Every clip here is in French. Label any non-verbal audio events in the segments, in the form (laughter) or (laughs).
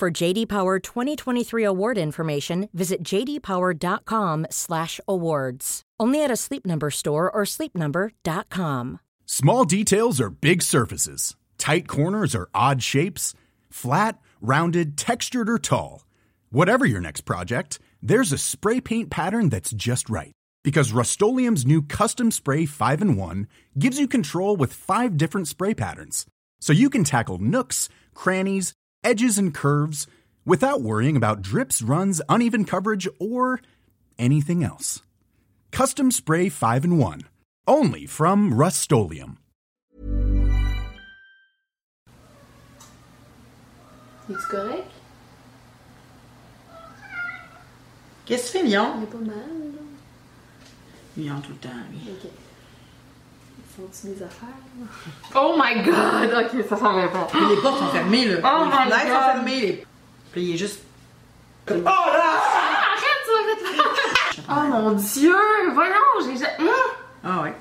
For JD Power 2023 award information, visit jdpower.com/awards. Only at a Sleep Number store or sleepnumber.com. Small details are big surfaces. Tight corners are odd shapes. Flat, rounded, textured, or tall. Whatever your next project, there's a spray paint pattern that's just right. Because Rust new Custom Spray 5 in 1 gives you control with five different spray patterns. So you can tackle nooks, crannies, edges, and curves without worrying about drips, runs, uneven coverage, or anything else. Custom Spray 5 in 1. Only from Rust Es-tu correct? Qu'est-ce que tu fais, Lyon? Il est pas mal, là. Lyon tout le temps, lui. Ok. Font-tu des affaires? Oh my god! Ok, ça s'en va pas. Mais les portes sont fermées, là. Oh les my fenêtres God. sont fermées. Les... Puis il est juste. comme- Oh là! Arrête, tu vas mettre Oh mon dieu! Voyons, j'ai. j'ai- Hum! Ah ouais.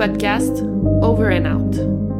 Podcast Over and Out.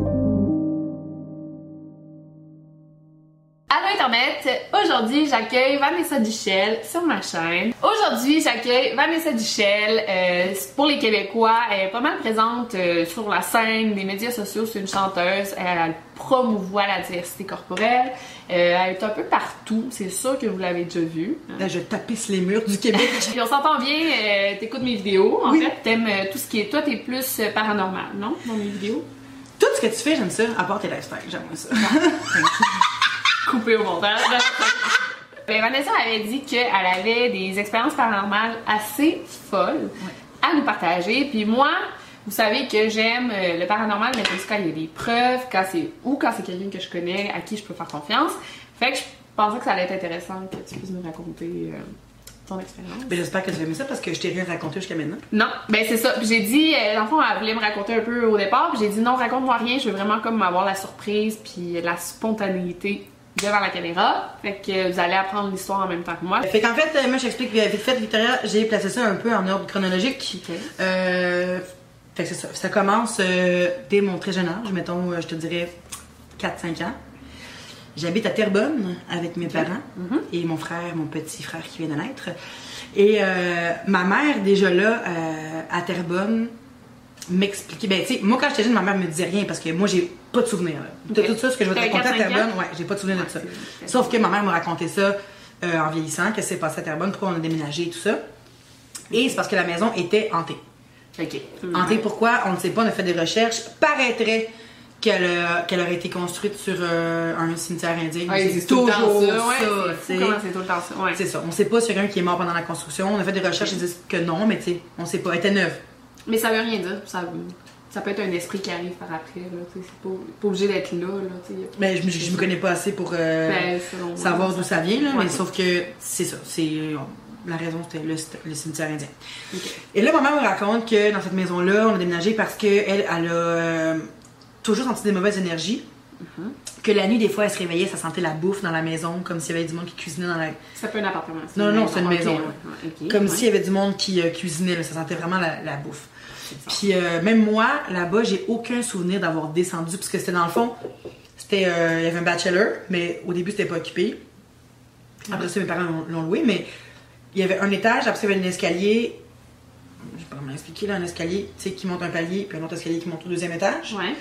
Aujourd'hui, j'accueille Vanessa Duchel sur ma chaîne. Aujourd'hui, j'accueille Vanessa Duchel. Euh, pour les Québécois, elle est pas mal présente euh, sur la scène des médias sociaux. C'est une chanteuse. Elle, elle promouvoit la diversité corporelle. Euh, elle est un peu partout. C'est sûr que vous l'avez déjà vu. Là, je tapisse les murs du Québec. (laughs) Puis on s'entend bien, t'écoutes mes vidéos, en Oui. fait, t'aimes tout ce qui est... Toi, t'es plus paranormal, non? Dans mes vidéos? Tout ce que tu fais, j'aime ça, à part tes lifestyles, j'aime ça. (laughs) Coupé au montage. ben, Vanessa avait dit qu'elle avait des expériences paranormales assez folles à nous partager. Puis moi, vous savez que j'aime euh, le paranormal, mais aussi quand il y a des preuves, quand c'est ou quand c'est quelqu'un que je connais, à qui je peux faire confiance. Fait que je pensais que ça allait être intéressant que tu puisses nous raconter euh, ton expérience. Ben, j'espère que tu vas aimer ça parce que je t'ai rien raconté jusqu'à maintenant. Non, ben c'est ça. Puis j'ai dit, euh, dans le fond, elle voulait me raconter un peu au départ. Puis j'ai dit non, raconte-moi rien. Je veux vraiment comme avoir la surprise puis la spontanéité devant la caméra. Fait que vous allez apprendre l'histoire en même temps que moi. Fait qu'en fait, euh, moi, j'explique vite fait, Victoria, j'ai placé ça un peu en ordre chronologique. Euh, fait que c'est ça. Ça commence euh, dès mon très jeune âge, mettons, je te dirais 4-5 ans. J'habite à Terrebonne avec mes parents et mon frère, mon petit frère qui vient de naître. Et euh, ma mère, déjà là, à Terrebonne, m'expliquait. Ben, tu sais, moi, quand j'étais jeune, ma mère me disait rien parce que moi, j'ai pas de souvenirs. là. De tout ça, ce que je vais te raconter à 4-5 ans? Terrebonne, ouais, j'ai pas de souvenirs de ça. Sauf que ma mère m'a raconté ça euh, en vieillissant, qu'est-ce qui s'est passé à Terrebonne, pourquoi on a déménagé et tout ça. Et c'est parce que la maison était hantée. Ok. Hantée, pourquoi? On ne sait pas, on a fait des recherches. Paraîtrait qu'elle qu'elle aurait été construite sur euh, un cimetière indien. Ouais, c'est c'est tout le temps toujours ça. Ouais, ça. c'est tout le temps ça. Ouais. C'est ça. On sait pas sur un qui est mort pendant la construction. On a fait des recherches, ils disent que non, mais tu sais, on sait pas. Elle était neuve. Mais ça veut rien dire. Ça, ça peut être un esprit qui arrive par après. C'est pas, pas obligé d'être là. là. Mais je, me- je me connais pas assez pour euh, Ben, selon savoir d'où ça vient, là, Ouais. mais sauf que c'est ça. C'est la raison, c'était le, le cimetière indien. Et là, ma mère me raconte que dans cette maison-là, on a déménagé parce qu'elle, elle, elle a euh, toujours senti des mauvaises énergies. Mm-hmm. Que la nuit, des fois, elle se réveillait, ça sentait la bouffe dans la maison, comme s'il y avait du monde qui cuisinait dans la. Ça peut être un appartement. Non, non, c'est une maison, ouais, Comme ouais. s'il y avait du monde qui euh, cuisinait, là, ça sentait vraiment la, la bouffe. Puis euh, même moi, là-bas, j'ai aucun souvenir d'avoir descendu, parce que c'était dans le fond, c'était, euh, il y avait un bachelor, mais au début, c'était pas occupé. Après ça, mes parents l'ont- loué, mais il y avait un étage, après ça, il y avait un escalier. Je vais pas comment expliquer, là, un escalier, tu sais, qui monte un palier, puis un autre escalier qui monte au deuxième étage. Ouais.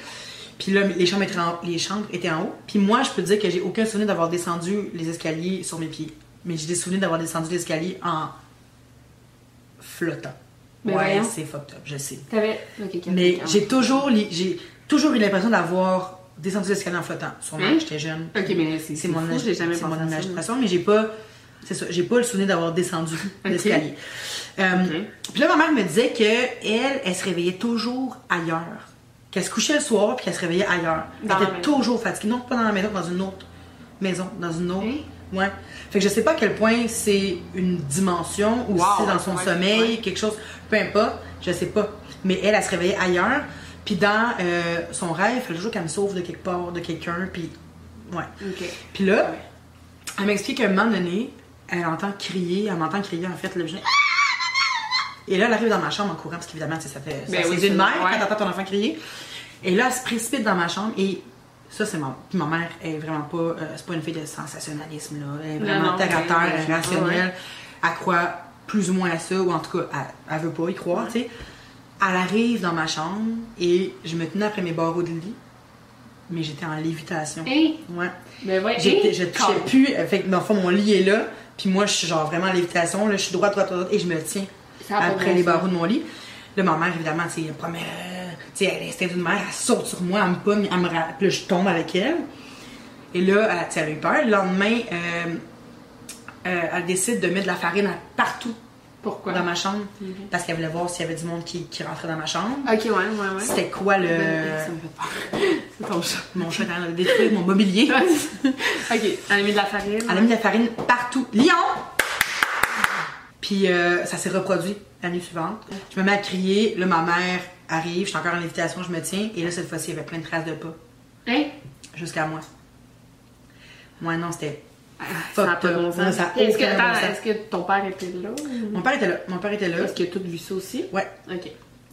Puis là, les chambres, étaient en, les chambres étaient en haut. Puis moi, je peux te dire que j'ai aucun souvenir d'avoir descendu les escaliers sur mes pieds. Mais j'ai des souvenirs d'avoir descendu les escaliers en flottant. Mais ouais, c'est fucked up, je sais. T'avais. Mais j'ai toujours, li- j'ai toujours eu l'impression d'avoir descendu l'escalier en flottant. Sûrement, Hein? j'étais jeune. Ok, mais c'est C'est mon, fou, j'ai jamais c'est mon imagination, mais j'ai pas. C'est ça, j'ai pas le souvenir d'avoir descendu (laughs) l'escalier. Euh, Puis là, ma mère me disait que elle, elle se réveillait toujours ailleurs. Qu'elle se couchait le soir puis qu'elle se réveillait ailleurs. Dans elle était toujours fatiguée. Non, pas dans la maison, dans une autre maison, dans une autre. Hein? Ouais. Fait que je sais pas à quel point c'est une dimension ou Wow, si c'est dans son ouais, sommeil, ouais. quelque chose, peu importe, je sais pas. Mais elle, elle se réveillait ailleurs. Puis dans euh, son rêve, il fallait toujours qu'elle me sauve de quelque part, de quelqu'un. Puis, ouais. Puis là, elle m'explique qu'à un moment donné, elle entend crier, elle m'entend crier en fait, là, je- Et là, elle arrive dans ma chambre en courant, parce qu'évidemment, ça fait Ben oui, c'est une mère ouais. quand t'entends ton enfant crier. Et là, elle se précipite dans ma chambre et ça, c'est ma... Puis ma mère est vraiment pas... euh, c'est pas une fille de sensationnalisme, là. Elle est vraiment terre à mais- terre, mais rationnelle. Elle croit plus ou moins à ça, ou en tout cas, elle, elle veut pas y croire, tu sais. Elle arrive dans ma chambre et je me tenais après mes barreaux de lit, mais j'étais en lévitation. Hein? Ouais. Ben ouais. J'étais- hein? je touchais plus. euh, Fait que dans le fond, mon lit est là. Puis moi, je suis genre vraiment en lévitation. Là, je suis droite, droite, droite. Et je me tiens après les barreaux de mon lit. Là, ma mère, évidemment, sais, elle promet. euh, Tu sais, elle est l'instinct d'une mère. Elle saute sur moi. Elle me pomme. Elle me ra- Puis là, je tombe avec elle. Et là, elle, sais, elle a eu peur. Le lendemain, euh, euh, elle décide de mettre de la farine à- partout Pourquoi? dans ma chambre. Parce qu'elle voulait voir s'il y avait du monde qui, qui rentrait dans ma chambre. Ok, ouais, ouais, ouais. C'était quoi le. Ben, Ça me fait peur. (laughs) C'est ton chat. Mon chat est en train de détruire mon mobilier. (laughs) ok, elle a mis de la farine. Elle a mis de la farine partout. Lyon! Puis euh, ça s'est reproduit l'année suivante. Je me mets à crier. Là, ma mère arrive. Je suis encore en invitation, je me tiens. Et là, cette fois-ci, il y avait plein de traces de pas. Hein? Jusqu'à moi. Moi, non, c'était. Ça n'a Fucked pas de up. bon Non, sens. ça Est-ce que, bon est-ce que ton père était là? Mon père était là. Mon père était là. Est-ce qu'il a tout vu ça aussi? Ouais. Ok.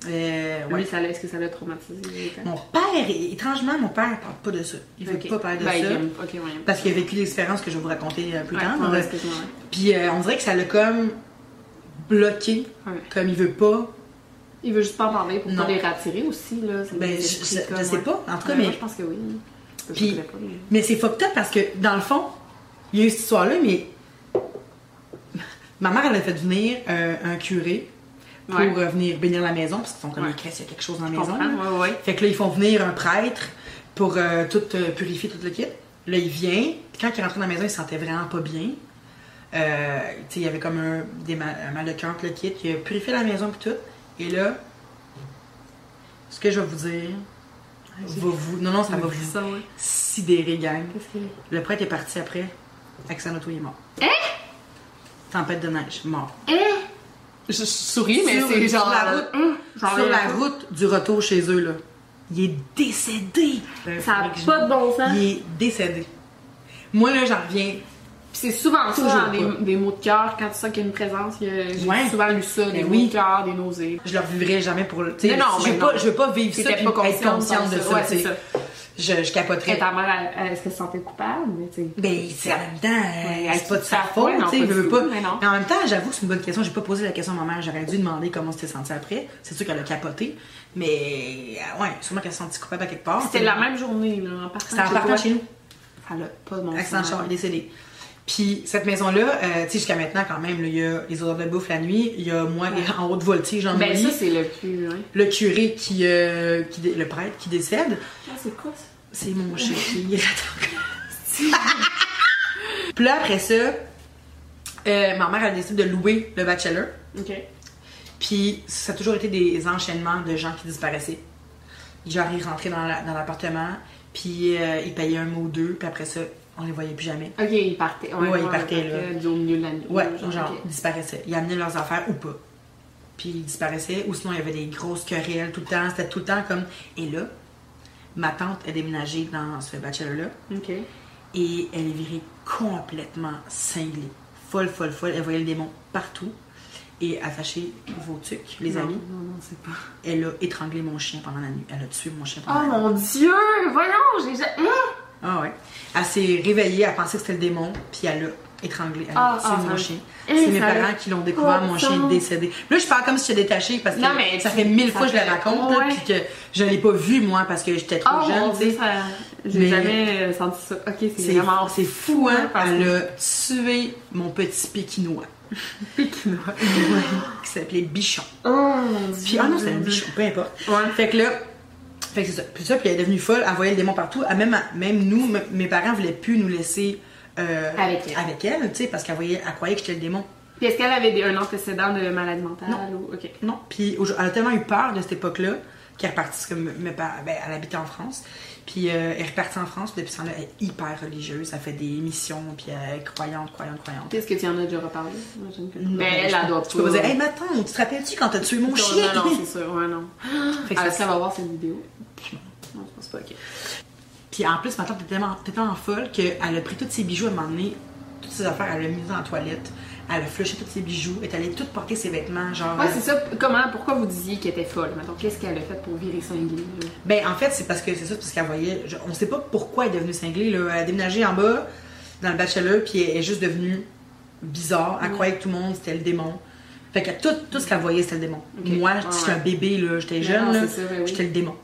Euh, ouais. l'a- est-ce que ça l'a traumatisé? Mon père, étrangement, mon père parle pas de ça. Il veut Ok. pas parler de Ben, il ça. ouais. Parce qu'il a vécu l'expérience que je vais vous raconter euh, plus Ouais, tard. Puis euh, on dirait que ça l'a comme bloqué. Ouais. Comme il veut pas Il veut juste pas en parler pour Non. pas les rattirer aussi, là. Ben, je- comme, sais pas. En tout cas, mais- moi, je pense que oui. Puis- pas, mais- Mais c'est fucked up parce que, dans le fond, il y a eu cette histoire-là, mais ma mère, elle a fait venir euh, un curé pour Ouais. euh, venir bénir la maison parce qu'ils sont comme Ouais. il y a quelque chose dans la maison. là. Fait que là, ils font venir un prêtre pour euh, tout purifier tout le kit. Là, il vient. Quand il est rentré dans la maison, il se sentait vraiment pas bien. Euh, il y avait comme un, des mal, un mal de cœur, le kit. Il a purifié la maison et tout. Et là, ce que je vais vous dire, va vous... Non, non, ça va vous Ça, ouais. sidérer, gang. Le prêtre est parti après. Il est mort. Hein? Tempête de neige, mort. Je souris, mais c'est sur genre. la route. Genre, Sur la route du retour chez eux, là. Il est décédé. Ça a pas de bon sens. Il est décédé. Moi, là, j'en reviens. C'est souvent ça, dans des, des mots de cœur, quand tu sens qu'il y a une présence, j'ai Ouais. souvent lu ça, des Ben mots oui. de cœur, des nausées. Je leur vivrai jamais pour le. Mais non, je veux mais pas, je veux pas vivre ça puis pas être consciente de ça. Ouais, c'est. Je, je capoterais. Et ta mère, est-ce qu'elle se sentait coupable? Mais sais. Ben, c'est en même temps, euh, Ouais, c'est pas de sa faute, tu sais, veux pas. mais en même temps, j'avoue que c'est une bonne question. J'ai pas posé la question à ma mère. J'aurais dû demander comment c'était senti après. C'est sûr qu'elle a capoté. Mais, euh, ouais, sûrement qu'elle s'est sentie coupable à quelque part. C'était la même journée, là, en partant C'était en partant chez nous. Elle a pas de sens. char, décédé. Puis cette maison-là, euh, tu sais, jusqu'à maintenant, quand même, il y a les odeurs de bouffe la nuit, il y a moi en haute voltige mon Ben, ça, c'est le hein. le curé qui, euh, qui dé- le prêtre qui décède. Ah, c'est quoi ça? C'est mon (laughs) chien qui. (laughs) Puis là, après ça, euh, ma mère, elle décide de louer le bachelor. Ok. Puis ça a toujours été des enchaînements de gens qui disparaissaient. Genre, ils rentraient dans la- dans l'appartement, puis euh, ils payaient un mot ou deux, puis après ça, on les voyait plus jamais. Ok, il partait. Ouais, Ouais, il partait, là. Au milieu de la nuit. Ouais, genre, genre, ok. ils disparaissaient. Ils amenaient leurs affaires ou pas. Puis ils disparaissaient, ou sinon il y avait des grosses querelles tout le temps. C'était tout le temps comme. Et là, ma tante a déménagé dans ce bachelor-là, Ok. et elle est virée complètement cinglée. Folle, folle, folle. Elle voyait le démon partout. Et attachée vos tucs, les Non, amis, Non, non, c'est pas. elle a étranglé mon chien pendant la nuit. Elle a tué mon chien Oh pendant la nuit. mon dieu! Voyons, j'ai. ja- Hein? Ah ouais. Elle s'est réveillée, elle pensait que c'était le démon, puis elle a étranglé, Ah, tué ah, mon ça- chien. C'est mes parents qui l'ont découvert, mon chien est décédé. Là, je parle comme si j'étais détachée parce que Non, mais ça fait mille fois que je le raconte, Ouais. puis que je l'ai pas vu, moi, parce que j'étais trop Oh jeune. mon tu sais. J'ai Mais- jamais euh, senti ça. Ok, c'est C'est vraiment. c'est fou, hein? parce Elle a tué mon petit pékinois, (laughs) Pékinois. qui s'appelait Bichon. Oh mon dieu. Puis, ah non, c'était un bichon, peu importe. Ouais. Fait que là, Fait que c'est ça. Puis ça, puis elle est devenue folle, elle voyait le démon partout. Même, même nous, mes parents voulaient plus nous laisser euh, Avec elle. avec elle, tu sais, parce qu'elle voyait, elle croyait que j'étais le démon. Puis est-ce qu'elle avait des- un antécédent de maladie mentale Non. ou. Non. Puis elle a tellement eu peur de cette époque-là qu'elle est repartie, parce que me- ben, elle habitait en France. Puis euh, elle est repartie en France, puis depuis ce temps-là, elle est hyper religieuse. Elle fait des missions, puis elle est croyante, croyante, croyante. Est-ce que tu en as déjà reparlé? Non, Ben, elle, elle doit Tu peux pas dire, hey, Matin, tu te rappelles-tu quand t'as tué mon Non, chien? Non, non, c'est sûr, ouais, non. Fait que Ah, ça- va voir cette vidéo? Non, je pense pas, ok. Puis en plus, ma tante était tellement, tellement folle qu'elle a pris tous ses bijoux à un moment donné, toutes ses affaires, elle l'a mis dans la toilette. Elle a flushé tous ses bijoux, elle est allée tout porter ses vêtements, genre. Ouais, euh, c'est ça. Comment, pourquoi vous disiez qu'elle était folle? Mettons, qu'est-ce qu'elle a fait pour virer cinglée? là? Ben, en fait, c'est parce que c'est ça, parce qu'elle voyait. je- on sait pas pourquoi elle est devenue cinglée, là. Elle a déménagé en bas, dans le bachelor, puis elle est juste devenue bizarre. Elle croyait que tout le monde, c'était le démon. Fait que tout, tout ce qu'elle voyait, c'était le démon. Moi, Ouais, j'étais ouais. un bébé, là. J'étais jeune, là. ben oui. J'étais le démon.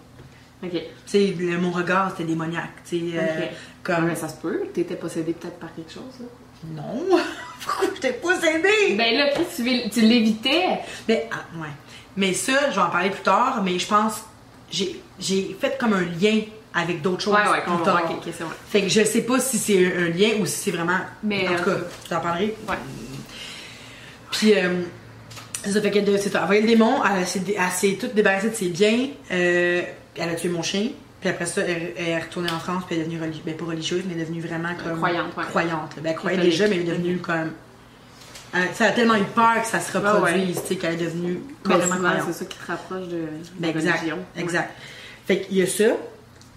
Ok. Tu sais, mon regard, c'était démoniaque, tu sais. euh, comme. Mais ça se peut. T'étais possédée peut-être par quelque chose, là. Non! (laughs) Pourquoi j'étais possédée? Ben là, tu, tu l'évitais. Mais, ah, ouais. Mais ça, je vais en parler plus tard, mais je pense, j'ai, j'ai fait comme un lien avec d'autres choses Ouais, ouais, plus tard. voir. Ok, ok, c'est vrai. Fait que je sais pas si c'est un, un lien ou si c'est vraiment. Mais, en tout euh, cas, je t'en parlerai. Ouais. Puis, euh, ça fait qu'elle c'est ça. Le démon, elle elle s'est toute débarrassée de ses biens, euh, elle a tué mon chien. Puis après ça, elle, elle est retournée en France, puis elle est devenue religieuse. Ben, pas religieuse, mais elle est devenue vraiment comme. Croyante, ouais. Croyante. Ben, elle croyait déjà, mais elle est devenue comme. Elle, ça a tellement eu peur que ça se reproduise, tu sais, qu'elle est devenue Ben, souvent, croyante. c'est ça qui te rapproche de, Ben, exact. religion. Ouais. Exact. Fait qu'il y a ça.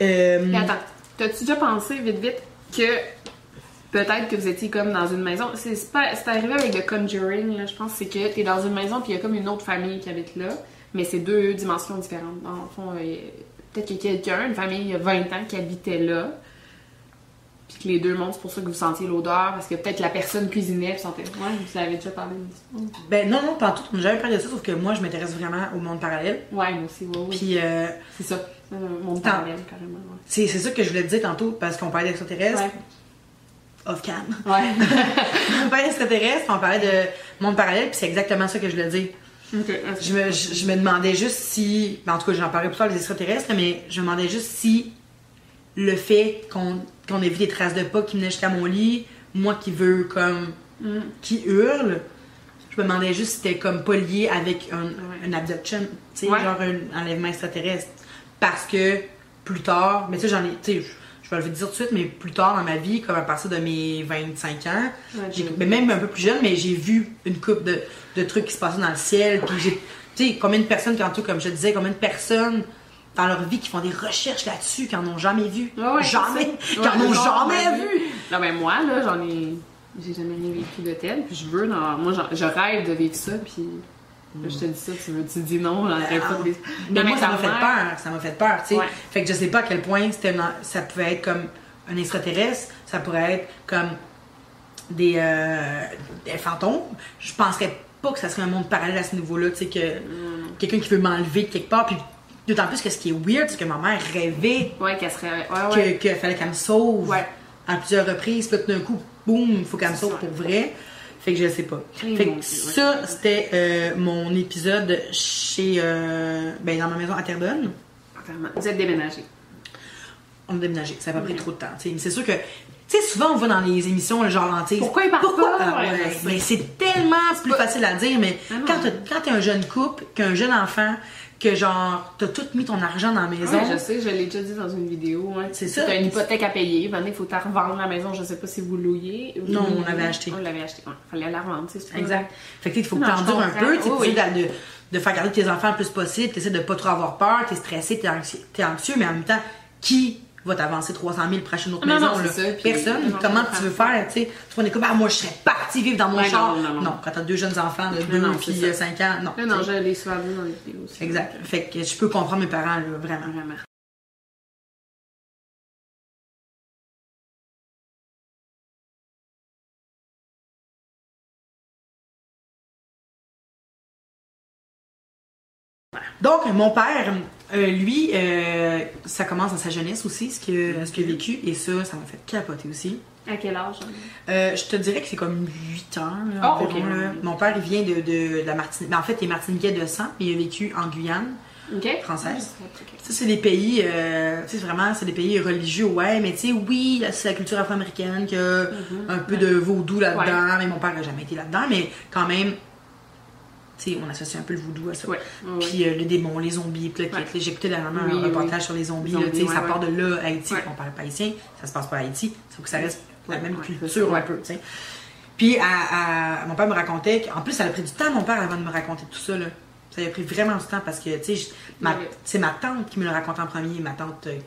Euh, Mais attends, t'as-tu déjà pensé vite vite que peut-être que vous étiez comme dans une maison? C'est pas- c'est arrivé avec The Conjuring, là, je pense, c'est que t'es dans une maison puis il y a comme une autre famille qui habite là, mais c'est deux dimensions différentes. Dans le fond, peut-être qu'il y a quelqu'un, une famille il y a 20 ans qui habitait là, puis que les deux mondes, c'est pour ça que vous sentiez l'odeur, parce que peut-être la personne cuisinait puis sentait. Ouais, vous avez déjà parlé de ça. Ben non, non, pas tout. On n'a jamais parlé de ça, sauf que moi, je m'intéresse vraiment au monde parallèle. Ouais, moi aussi, ouais, oui. Puis euh, C'est ça, c'est un monde parallèle, carrément. c'est c'est ça que je voulais te dire tantôt, parce qu'on parlait d'extraterrestres. Ouais. Off-cam. Ouais. (laughs) on parlait d'extraterrestres, on parlait de monde parallèle, puis c'est exactement ça que je voulais dire. Je me, je, je me demandais juste si. ben, en tout cas, j'en parlais plus tard des extraterrestres, mais je me demandais juste si le fait qu'on qu'on ait vu des traces de pas qui venaient jusqu'à mon lit, moi qui veux comme. Mm. qui hurle, je me demandais juste si c'était comme pas lié avec un, une abduction, tu sais, Ouais. genre un enlèvement extraterrestre. Parce que plus tard, mais tu sais, j'en ai. Tu sais, je- vais le dire tout de suite, mais plus tard dans ma vie, comme à partir de mes 25 ans, mais même un peu plus jeune, mais j'ai vu une coupe de, de trucs qui se passaient dans le ciel. Puis j'ai, tu sais, combien de personnes, quand tout, comme je disais, combien de personnes dans leur vie qui font des recherches là-dessus, qui en ont jamais vu? Ouais, ouais, jamais! Qui en ont jamais vu! Non, mais moi, là, j'en ai. J'ai jamais rien vécu de tel, puis je veux, dans... moi, je rêve de vivre ça, puis. Là, je te dis ça, tu me tu dis non, pas de vivre. Mais moi, ça m'a fait peur. Ça m'a fait peur, tu sais. Ouais. Fait que je sais pas à quel point ça pouvait être comme un extraterrestre, ça pourrait être comme des, euh, des fantômes. Je penserais pas que ça serait un monde parallèle à ce niveau-là, tu sais, que Mm. quelqu'un qui veut m'enlever de quelque part. Puis d'autant plus que ce qui est weird, c'est que ma mère rêvait Ouais, qu'elle serait. Ouais, que- ouais. qu'il fallait qu'elle me sauve à plusieurs reprises. Puis tout d'un coup, boum, il faut qu'elle me sauve pour vrai. Fait que je sais pas. Fait que ça, c'était euh, mon épisode chez. euh, ben, dans ma maison à Terrebonne. Vous êtes déménagé. On a déménagé. Ça n'a pas pris trop de temps. c'est sûr que. Tu sais, souvent, on va dans les émissions, le genre lentille. Pourquoi ils partent pas? Ah, Ouais, mais c'est tellement plus facile à dire. Mais Ah quand t'es un jeune couple, qu'un jeune enfant, que genre, t'as tout mis ton argent dans la maison. Ouais, je sais, je l'ai déjà dit dans une vidéo. C'est ça. T'as une hypothèque à payer. Il faut t'en revendre la maison. Je sais pas si vous louiez. Non, on l'avait acheté. On l'avait acheté. Ouais. Fallait la revendre, c'est ça. Exact. Fait que tu sais, il faut que un peu, tu sais, Oui, t'essaies de, de, de faire garder tes enfants le plus possible, tu essaies de pas trop avoir peur, t'es stressé, t'es anxieux, t'es anxieux, mais en même temps, qui va t'avancer 300 000 pour acheter une autre Non, maison? non, là? ça, Personne. non, Comment tu veux faire, tu sais? Tu vas comme, ah, moi, je serais partie vivre dans mon Ouais, char. non, non, non. quand t'as deux jeunes enfants de 2 non, puis c'est ça. 5 ans, non. Non, tu je sais. l'ai souvent vu dans les vidéos aussi. Exact. Fait que je peux comprendre mes parents, là, vraiment. Vraiment. Donc, mon père, euh, lui, euh, ça commence dans sa jeunesse aussi, ce qu'il a, vécu, et ça, ça m'a fait capoter aussi. À quel âge? hein? Euh, je te dirais que c'est comme 8 ans. Là, Ah, environ, ok. là. Mon père, il vient de, de la Martinique. Ben, en fait, il est martiniquais de sang, mais il a vécu en Guyane française. Ça, c'est des pays, euh, tu sais, vraiment, c'est des pays religieux, ouais, mais tu sais, oui, c'est la culture afro-américaine qui a un peu de vaudou là-dedans, mais mon père n'a jamais été là-dedans, mais quand même, on associe un peu le vaudou à ça. Ouais, ouais, Puis euh, les démons, les zombies, puis Ouais. J'ai écouté dernièrement Oui, un reportage oui. sur les zombies, là, ça part de là, Haïti, Ouais. on parle pas haïtien, ça se passe pas à Haïti, il faut que ça reste la même culture un peu, tu sais. Puis à- à- mon père me racontait, qu'en plus, ça a pris du temps, mon père, avant de me raconter tout ça, là. Ça a pris vraiment du temps parce que, ma- c'est ma tante qui me l'a raconté en premier, ma tante euh,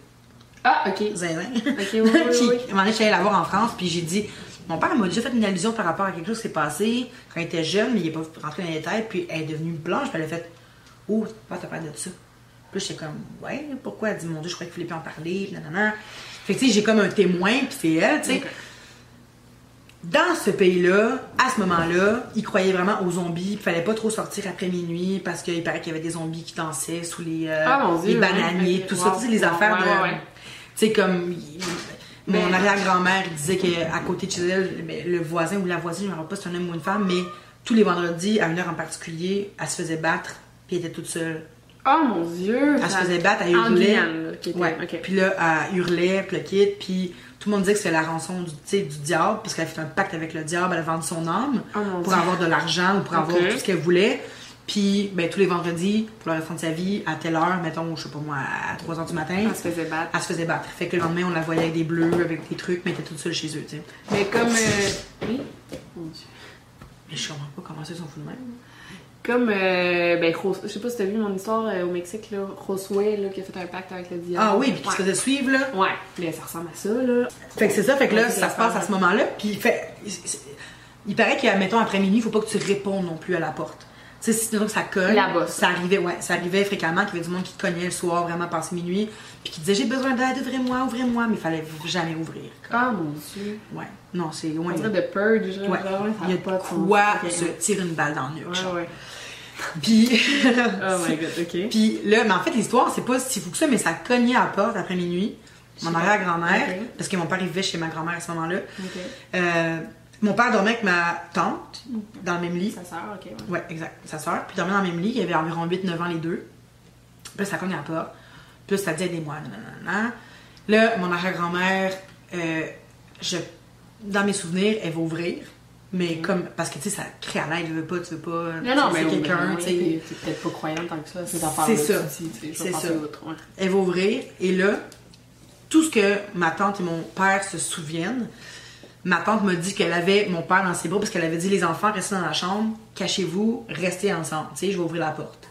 Ah, ok. Zinzin. oui, oui, (laughs) Qui- oui. à un moment donné, je suis allée la voir en France, puis j'ai dit, mon père m'a déjà fait une allusion par rapport à quelque chose qui s'est passé quand il était jeune, mais il n'est pas rentré dans les têtes, puis elle est devenue blanche, puis elle a fait, oh, pas t'as parlé de ça. Puis j'étais comme, ouais, pourquoi? Elle dit, mon Dieu, je croyais qu'il fallait pas en parler, puis nanana. Fait que, tu sais, j'ai comme un témoin, puis c'est elle, tu sais. Dans ce pays-là, à ce moment-là, ils croyaient vraiment aux zombies. Il fallait pas trop sortir après minuit parce qu'il paraît qu'il y avait des zombies qui dansaient sous les, euh, Ah, Dieu, bananiers, tout ça. Tu sais, les affaires Ouais, de. ouais, ouais. Tu sais, comme. il- Mon arrière-grand-mère disait qu'à côté de chez elle, le voisin ou la voisine, je ne me rappelle pas si c'est un homme ou une femme, mais tous les vendredis, à une heure en particulier, elle se faisait battre, puis elle était toute seule. Oh mon dieu! Elle se faisait battre, elle hurlait. Puis là, elle hurlait, puis le kit, puis tout le monde disait que c'était la rançon du, diable, parce qu'elle a fait un pacte avec le diable, elle a vendu son âme Oh mon pour avoir de l'argent ou pour avoir tout ce qu'elle voulait. Puis, ben, tous les vendredis, pour le restant de sa vie, à telle heure, mettons, je sais pas moi, à 3 h du matin, Elle se faisait battre. elle se faisait battre. Fait que le lendemain, on la voyait avec des bleus, avec des trucs, mais elle était toute seule chez eux, tu sais. Mais comme. euh, Oui? Mon Dieu. Mais je comprends pas comment ça, ils sont fous de même. Comme, euh, ben, je sais pas si t'as vu mon histoire euh, au Mexique, là, Josué, là, qui a fait un pacte avec le diable. Ah oui, puis qui se faisait suivre, là. Ouais, mais ça ressemble à ça, là. Fait que c'est ça, fait que là, Ouais, ça se passe à ce moment-là, puis fait, il- paraît que, mettons, après minuit, il faut pas que tu répondes non plus à la porte. Tu sais, si donc ça cogne, Là-bas. ça arrivait, ouais, ça arrivait fréquemment qu'il y avait du monde qui cognait le soir, vraiment passé minuit, puis qui disait j'ai besoin d'aide, ouvrez-moi, ouvrez-moi, mais il fallait jamais ouvrir. Ah mon dieu. Ouais, non, c'est loin. On de purge, genre, Ouais. genre, Il y a pas de quoi se tirer une balle dans le nuque. genre. Ouais, ouais. (laughs) Puis, (laughs) Oh my god, ok. puis là, mais en fait, l'histoire, c'est pas si fou que ça, mais ça cognait à la porte après minuit. Mon arrière-grand-mère, parce que mon père vivait chez ma grand-mère à ce moment-là. Euh, mon père dormait avec ma tante dans le même lit. Sa sœur, ok, ouais. Ouais, exact. Sa soeur. Puis ils dormaient dans le même lit. Il y avait environ 8-9 ans les deux. Puis là, ça à la porte. Puis là, ça dit aidez-moi. nanana. Là, mon arrière-grand-mère, euh, je, dans mes souvenirs, elle va ouvrir. Mais comme, parce que tu sais, ça crie à l'aide, elle veut pas, tu veux pas. Non, non, mais c'est quelqu'un, tu sais. T'es peut-être pas croyante tant que ça, c'est d'affaires C'est ça. C'est C'est ça. ça. Elle va ouvrir et là, tout ce que ma tante et mon père se souviennent, ma tante m'a dit qu'elle avait mon père dans ses bras parce qu'elle avait dit les enfants restez dans la chambre, cachez-vous, restez ensemble. Tu sais, je vais ouvrir la porte.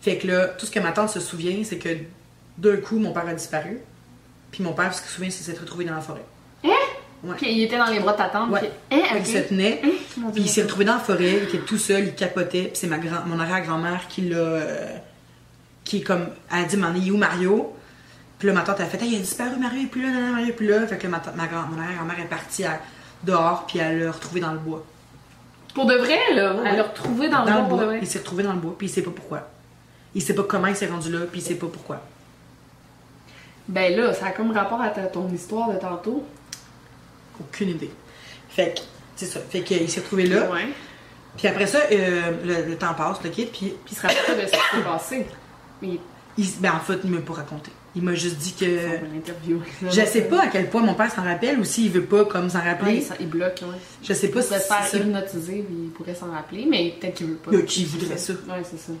Fait que là, tout ce que ma tante se souvient, c'est que d'un coup, mon père a disparu. Puis mon père, ce qu'il se souvient, c'est s'être retrouvé dans la forêt. Ouais. Puis il était dans les bras de ta tante. Ouais. Puis... Hein? Il se tenait, Hein, puis il s'est retrouvé dans la forêt, il était tout seul, il capotait, puis c'est ma grand mon arrière-grand-mère qui l'a euh, qui est comme elle a dit m'en est où Mario puis là ma tante a fait Hey, il a disparu Mario est plus là non, Mario est plus là. Fait que là, ma, tante- ma grand mon arrière-grand-mère est partie à- dehors puis elle l'a retrouvé dans le bois. Pour de vrai, là? Elle l'a retrouvé dans, dans le bois. il s'est retrouvé dans le bois puis il sait pas pourquoi. Il sait pas comment il s'est rendu là puis il sait pas pourquoi. Ben là, ça a comme rapport à ta- ton histoire de tantôt. aucune idée. Fait que c'est ça. Fait qu'il s'est retrouvé là. Ouais. puis après ça euh, le, le temps passe le kid puis Puis il se rappelle pas de ce qui s'est passé. (coughs) Mais il, ben en fait il m'a pas raconté il m'a juste dit que c'est. Je sais pas à quel point mon père s'en rappelle ou s'il veut pas comme s'en Ouais, rappeler. il, s'en- il bloque, ouais. Je sais Il pas si pourrait se faire c'est ça. hypnotiser, il pourrait s'en rappeler, mais peut-être qu'il veut pas. Il qui voudrait ça? Ouais, c'est ça.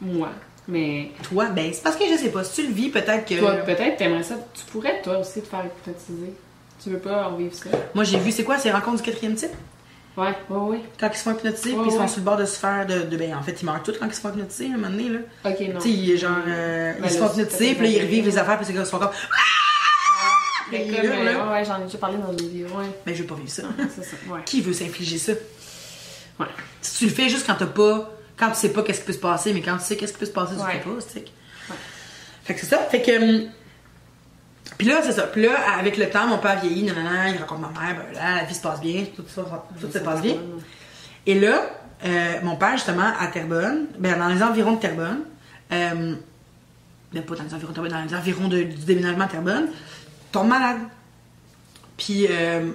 Moi. Mais Toi, ben c'est parce que je sais pas. Si tu le vis, peut-être que. toi, peut-être t'aimerais ça. Tu pourrais, toi aussi, te faire hypnotiser. Tu veux pas en vivre ça? Moi j'ai vu, c'est quoi ces rencontres du quatrième type? Ouais, ouais, ouais. Quand ils se font hypnotiser, puis ils sont sur le bord de se faire de, de- Ben en fait, ils meurent tous quand ils se font hypnotiser à un moment donné, là. Ok, non. Tu sais, ils, genre, euh, Ben ils se là, font c'est hypnotiser, puis là, ils revivent les affaires, puis ces gars sont comme. Mais ils comme, hurlent, euh, là. ouais, ouais, j'en ai déjà parlé dans une vidéo, ouais. Mais je veux pas vivre ça. C'est ça, ouais. (laughs) Qui veut s'infliger ça? Ouais. Si tu le fais juste quand t'as pas. Quand tu sais pas qu'est-ce qui peut se passer, mais quand tu sais qu'est-ce qui peut se passer, tu le fais pas, tu sais. Fait que c'est ça. Fait que. Puis là, c'est ça. Puis là, avec le temps, mon père vieillit, nanana, il rencontre ma mère, ben là, la vie se passe bien, tout ça, tout se passe bien. Et là, euh, mon père, justement, à Terrebonne, ben, dans les environs de Terrebonne, euh, ben, pas dans les environs de Terrebonne, dans les environs de- du déménagement à Terrebonne, tombe malade. Puis, euh,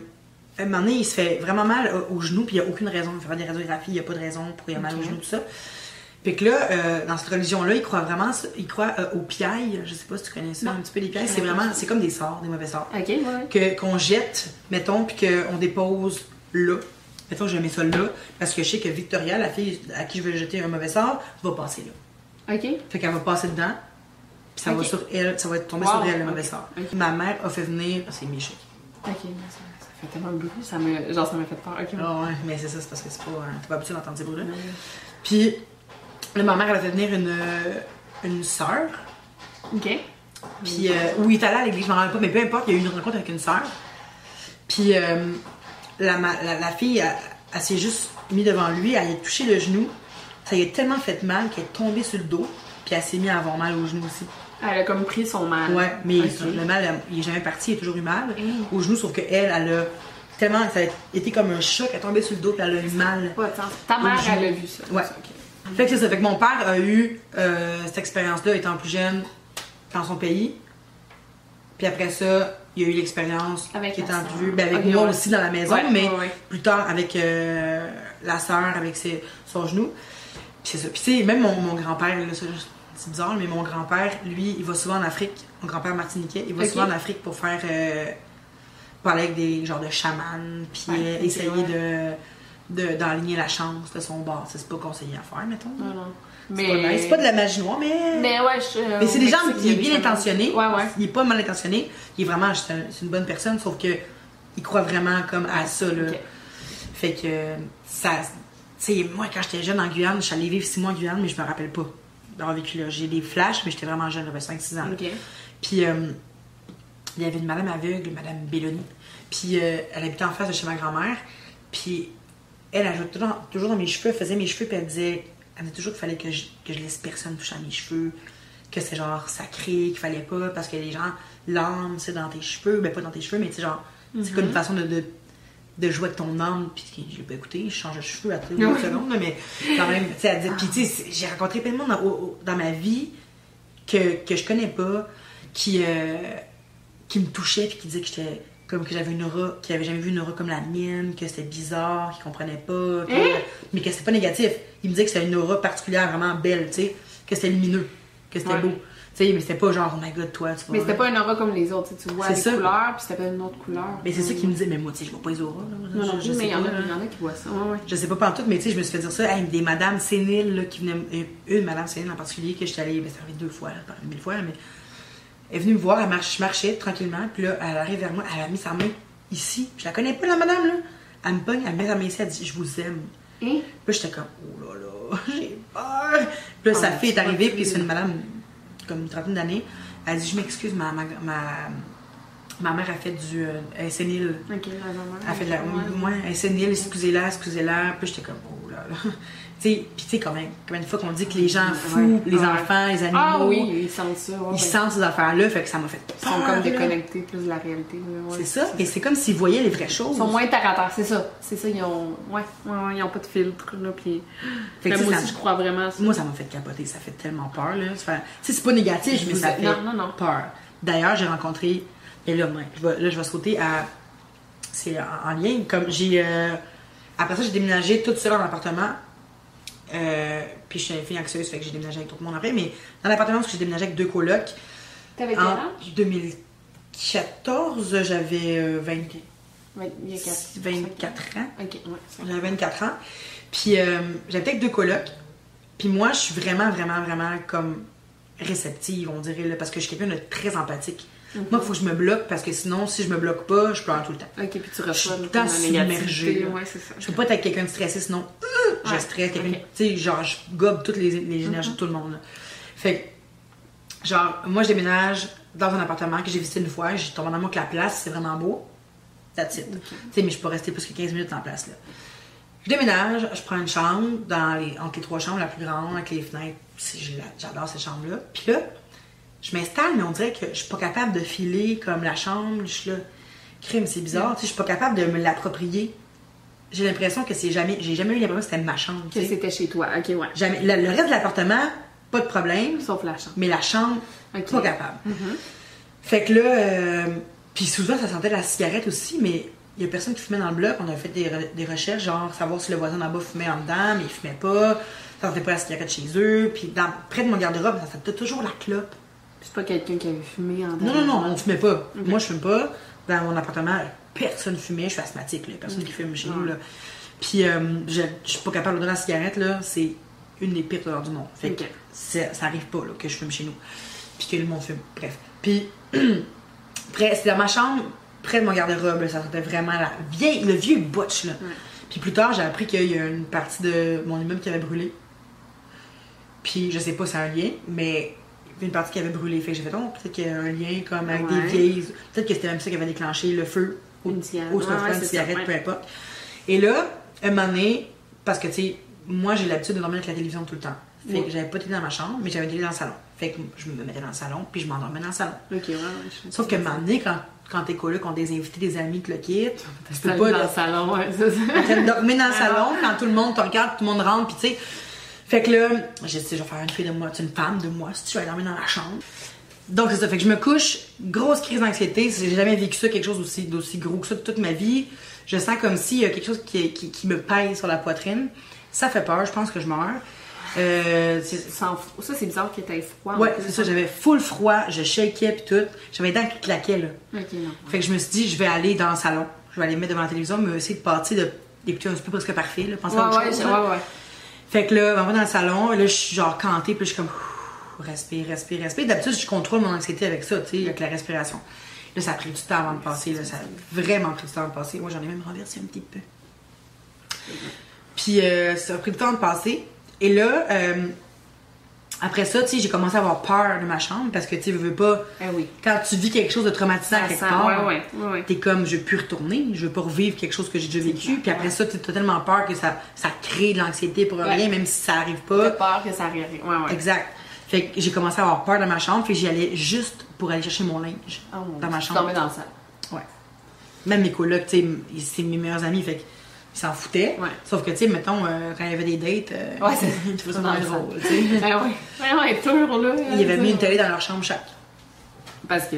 à un moment donné, il se fait vraiment mal au, au genou, puis il n'y a aucune raison. Il fait faire des radiographies, il n'y a pas de raison pour qu'il ait mal au Ok. genou, tout ça. Fait que là, euh, dans cette religion-là, ils croient vraiment, ils croient euh, aux piailles. Je sais pas si tu connais ça, Non. un petit peu les piailles. C'est vraiment, c'est comme des sorts, des mauvais sorts. Ok, ouais. Que, qu'on jette, mettons, puis qu'on dépose là. Mettons, je mets ça là, parce que je sais que Victoria, la fille à qui je veux jeter un mauvais sort, va passer là. Ok. Fait qu'elle va passer dedans, puis ça va sur elle, ça va tomber Wow, sur elle le mauvais sort. Ma mère a fait venir, c'est méchant. Ok, ça fait tellement de bruit, ça me, genre ça m'a fait peur. Ah ouais, mais c'est ça, c'est parce que c'est pas, euh, t'es pas habitué d'entendre ces bruits-là. Puis là, ma mère, elle a fait venir une, euh, une sœur, Ok. puis euh, où il est allé à l'église, je m'en rappelle pas, mais peu importe, il y a eu une rencontre avec une sœur. Puis euh, la, la, la fille, elle, elle s'est juste mise devant lui, elle a touché le genou. Ça lui a tellement fait mal qu'elle est tombée sur le dos, puis elle s'est mise à avoir mal au genou aussi. Elle a comme pris son mal. Ouais, mais le mal, il est jamais parti, il a toujours eu mal Mm. au genou, sauf qu'elle, elle a tellement, ça a été comme un choc, elle est tombée sur le dos, puis elle a eu mal. Ta mère, elle a vu ça. Ouais. Fait que c'est ça. Fait que mon père a eu euh, cette expérience-là étant plus jeune dans son pays. Puis après ça, il a eu l'expérience Avec étant sœur. plus. Ben, avec moi ouais. aussi dans la maison, Ouais, mais ouais, plus tard avec euh, la sœur, avec ses, son genou. Puis c'est ça. Puis tu sais, même mon, mon grand-père, c'est bizarre, mais mon grand-père, lui, il va souvent en Afrique. Mon grand-père martiniquais, il va souvent en Afrique pour faire. euh, parler avec des genres de chamans, puis essayer ouais. De de- d'enligner la chance de son bord. C'est pas conseillé à faire, mettons. Non, non. C'est Mais. pas. C'est pas de la magie noire, mais. Mais ouais, je. Mais c'est des gens, il est bien intentionné. Ouais, ouais. Il est pas mal intentionné. Il est vraiment, c'est un- une bonne personne, sauf que il croit vraiment comme à ça, là. Fait que ça. Tu sais, moi, quand j'étais jeune en Guyane, je suis allée vivre six mois en Guyane, mais je me rappelle pas d'avoir vécu là. J'ai des flashs, mais j'étais vraiment jeune, j'avais 5-6 ans. Ok. Puis euh, il y avait une madame aveugle, madame Belloni. Puis euh, elle habitait en face de chez ma grand-mère. Puis elle, elle jouait toujours, toujours dans mes cheveux, elle faisait mes cheveux, puis elle disait, elle disait toujours qu'il fallait que je, que je laisse personne toucher à mes cheveux, que c'est genre sacré, qu'il fallait pas, parce que les gens, l'âme, c'est dans tes cheveux, ben pas dans tes cheveux, mais tu sais, genre, c'est comme une façon de, de, de jouer avec ton âme, puis je l'ai pas écouté, je change de cheveux à toutes les secondes, là, mais quand même, tu sais, elle puis tu sais, j'ai rencontré plein de monde dans ma vie que, que je connais pas, qui, euh, qui me touchait puis qui disait que j'étais comme que j'avais une aura, qui avait jamais vu une aura comme la mienne, que c'était bizarre, qu'il comprenait pas, que- Hein? mais que c'était pas négatif. Il me disait que c'était une aura particulière, vraiment belle, tu sais, que c'était lumineux, que c'était Ouais. beau. Tu sais, mais c'était pas genre, oh my god, toi, tu vois. Mais c'était pas un aura comme les autres. tu vois les ça. couleurs, puis c'était pas une autre couleur. Mais c'est ça qu'il me disait, mais moi, tu sais, je vois pas les auras, là. Non, non, je, je mais il y, en a- là. il y en a qui voient ça. Ouais, ouais. Je sais pas pas en tout, mais tu sais, je me suis fait dire ça. Hey, des madames séniles là, qui venaient. euh, Une madame sénile en particulier, que j'étais allée, ben, ça arrivé deux fois, là, mille fois, là, mais. Elle est venue me voir, elle marche, je marchais tranquillement, puis là, elle arrive vers moi, elle a mis sa main ici. Je la connais pas, la madame, là. Elle me pogne, elle met sa main ici, elle dit, je vous aime. Hein? Puis j'étais comme, oh là là, (laughs) j'ai peur. Puis là, sa Ah, fille est arrivée, puis c'est une madame, comme une trentaine d'années. Elle dit, je m'excuse, ma, ma, ma, ma mère a fait du. euh, elle est sénile. Ok, la maman. Elle fait de la. Moi, elle est sénile, excusez-la, excusez-la. Puis j'étais comme, oh là là. Puis tu sais, quand même, combien de fois qu'on dit que les gens fous, Ouais. les Ouais. enfants, les animaux, Ah oui, ils sentent ça. ouais, ils sentent ces affaires-là, fait que ça m'a fait Ils sont peur, comme déconnectés plus de la réalité. C'est ça, et c'est comme s'ils voyaient les vraies choses. Ils sont moins terre à terre, c'est ça. C'est ça, ils ont. Ouais, ils ont pas de filtre, là. Puis. Fait que moi ça- aussi, je crois vraiment ça. Moi, ça m'a fait capoter, ça fait tellement peur, là. Fait- Tu sais, c'est pas négatif, mais ça fait non, non, non. peur. D'ailleurs, j'ai rencontré. Et là, je vais, là, je vais sauter à. C'est en, en lien. Comme j'ai. euh, Après ça, j'ai déménagé toute seule en appartement. Euh, puis je suis une fille anxieuse, fait que j'ai déménagé avec tout le monde après. Mais dans l'appartement, j'ai déménagé avec deux colocs. T'avais quel En âge? 2014, j'avais euh, 20 Ouais, Il y a quatre- 24 ans. Ok, ouais. cinq. J'avais 24 ans. Puis euh, j'avais avec deux colocs. Puis moi, je suis vraiment, vraiment, vraiment comme réceptive, on dirait, là, parce que je suis quelqu'un de très empathique. Mhm. Moi, il faut que je me bloque parce que sinon, si je me bloque pas, je pleure tout le temps. Ok, puis tu Je reçois tout le temps submergée. Ouais, c'est ça. Je peux pas être avec quelqu'un de stressé, sinon euh, je Ouais, stresse. Tu sais, genre, je gobe toutes les, les énergies de tout le monde. là. Fait que, genre, moi, je déménage dans un appartement que j'ai visité une fois. J'ai tombé en amour avec la place, c'est vraiment beau. That's it. Tu sais, mais je peux rester plus que 15 minutes en place, là. Je déménage, je prends une chambre dans les, entre les trois chambres, la plus grande, avec les fenêtres. J'adore cette chambre-là. Puis là, je m'installe, mais on dirait que je suis pas capable de filer comme la chambre. Je suis là, crime, c'est bizarre. Tu sais, je suis pas capable de me l'approprier. J'ai l'impression que c'est jamais. J'ai jamais eu l'impression que c'était ma chambre. Que c'était chez toi. Ok, ouais. Jamais. Le, le reste de l'appartement, pas de problème. Sauf la chambre. Mais la chambre, Ok. pas capable. Fait que là, euh, puis souvent ça sentait la cigarette aussi, mais il y a personne qui fumait dans le bloc. On a fait des, re- des recherches, genre savoir si le voisin d'en bas fumait en dedans, mais il fumait pas. ça sentait pas la cigarette chez eux. Puis près de mon garde-robe, ça sentait toujours la clope. C'est pas quelqu'un qui avait fumé en Non, non, non, on fumait pas. Moi, je fume pas. Dans mon appartement, personne fumait. Je suis asthmatique, là. Personne qui fume chez nous, là. Puis, euh, je, je suis pas capable de donner la cigarette, là. C'est une des pires odeurs du monde. Fait que ça arrive pas, là, que je fume chez nous. Puis que le monde fume. Bref. Puis, (clears throat) c'était dans ma chambre, près de mon garde-robe, ça sentait vraiment la vieille, le vieux butch, là. Puis plus tard, j'ai appris qu'il y a une partie de mon immeuble qui avait brûlé. Puis, je sais pas si c'est un lien, mais a une partie qui avait brûlé. Fait que j'ai fait, oh, peut-être qu'il y a un lien comme avec Ouais. des vieilles. Peut-être que c'était même ça qui avait déclenché le feu au, Une cigarette. au ça, cigarette, peu importe. Et là, un moment donné, parce que tu sais, moi j'ai l'habitude de dormir avec la télévision tout le temps. Fait que j'avais pas de télé dans ma chambre, mais j'avais une télé dans le salon. Fait que je me mettais dans le salon, puis je m'endormais dans le salon. Ok, ouais, ouais. je- Sauf que un moment donné, quand, quand t'es coloc, qu'on a des invités, des amis qui le quittent, tu peux Dans pas. le salon, ouais, c'est ça. dormir dans le Ah. salon, quand tout le monde te regarde, tout le monde rentre, puis tu sais. Fait que là, j'ai dit, je vais faire une fille de moi, tu es une femme de moi, si tu vas aller dormir dans la chambre. Donc c'est ça, fait que je me couche, grosse crise d'anxiété, j'ai jamais vécu ça, quelque chose aussi, d'aussi gros que ça de toute ma vie. Je sens comme s'il y a quelque chose qui, qui, qui me pèse sur la poitrine. Ça fait peur, je pense que je meurs. Euh. Ça, c'est bizarre que t'aies froid. ouais, c'est ça, j'avais full froid, je shakeais pis tout. J'avais les dents qui claquaient là. Non. Fait que je me suis dit, je vais aller dans le salon. Je vais aller me mettre devant la télévision, mais essayer de partir de d'écouter un peu presque parfait, là, penser Ouais, à autre ouais, chose. ouais, là. ouais. Fait que là, on va dans le salon, et là, je suis genre cantée, puis je suis comme, respire, respire, respire. D'habitude, je contrôle mon anxiété avec ça, tu sais, avec la respiration. Là, ça a pris du temps avant de passer, là, ça a vraiment pris du temps de passer. Moi, j'en ai même renversé un petit peu. Puis, euh, ça a pris du temps de passer. Et là, euh, après ça, tu sais, j'ai commencé à avoir peur de ma chambre, parce que, tu veux, pas, Eh oui. quand tu vis quelque chose de traumatisant Ça quelque part, ouais, ouais, ouais, ouais. t'es comme je veux plus retourner, je veux pas revivre quelque chose que j'ai déjà vécu. Puis après ça, t'as tellement peur que ça, ça crée de l'anxiété pour rien, même si ça arrive T'as pas. peur que ça arrive. Ouais, ouais. Exact. Fait que j'ai commencé à avoir peur dans ma chambre, puis j'y allais juste pour aller chercher mon linge Oh, dans ma chambre. dans la salle. Ouais. Même mes colocs, tu sais, c'est mes meilleurs amis, fait s'en foutaient. Ouais. Sauf que, tu sais, mettons, euh, quand il y avait des dates, euh, Ouais, c'est (laughs) ça drôle, tu sais. Ben ouais. Ben ouais, là. Ils avaient mis une télé dans leur chambre chaque. Parce que.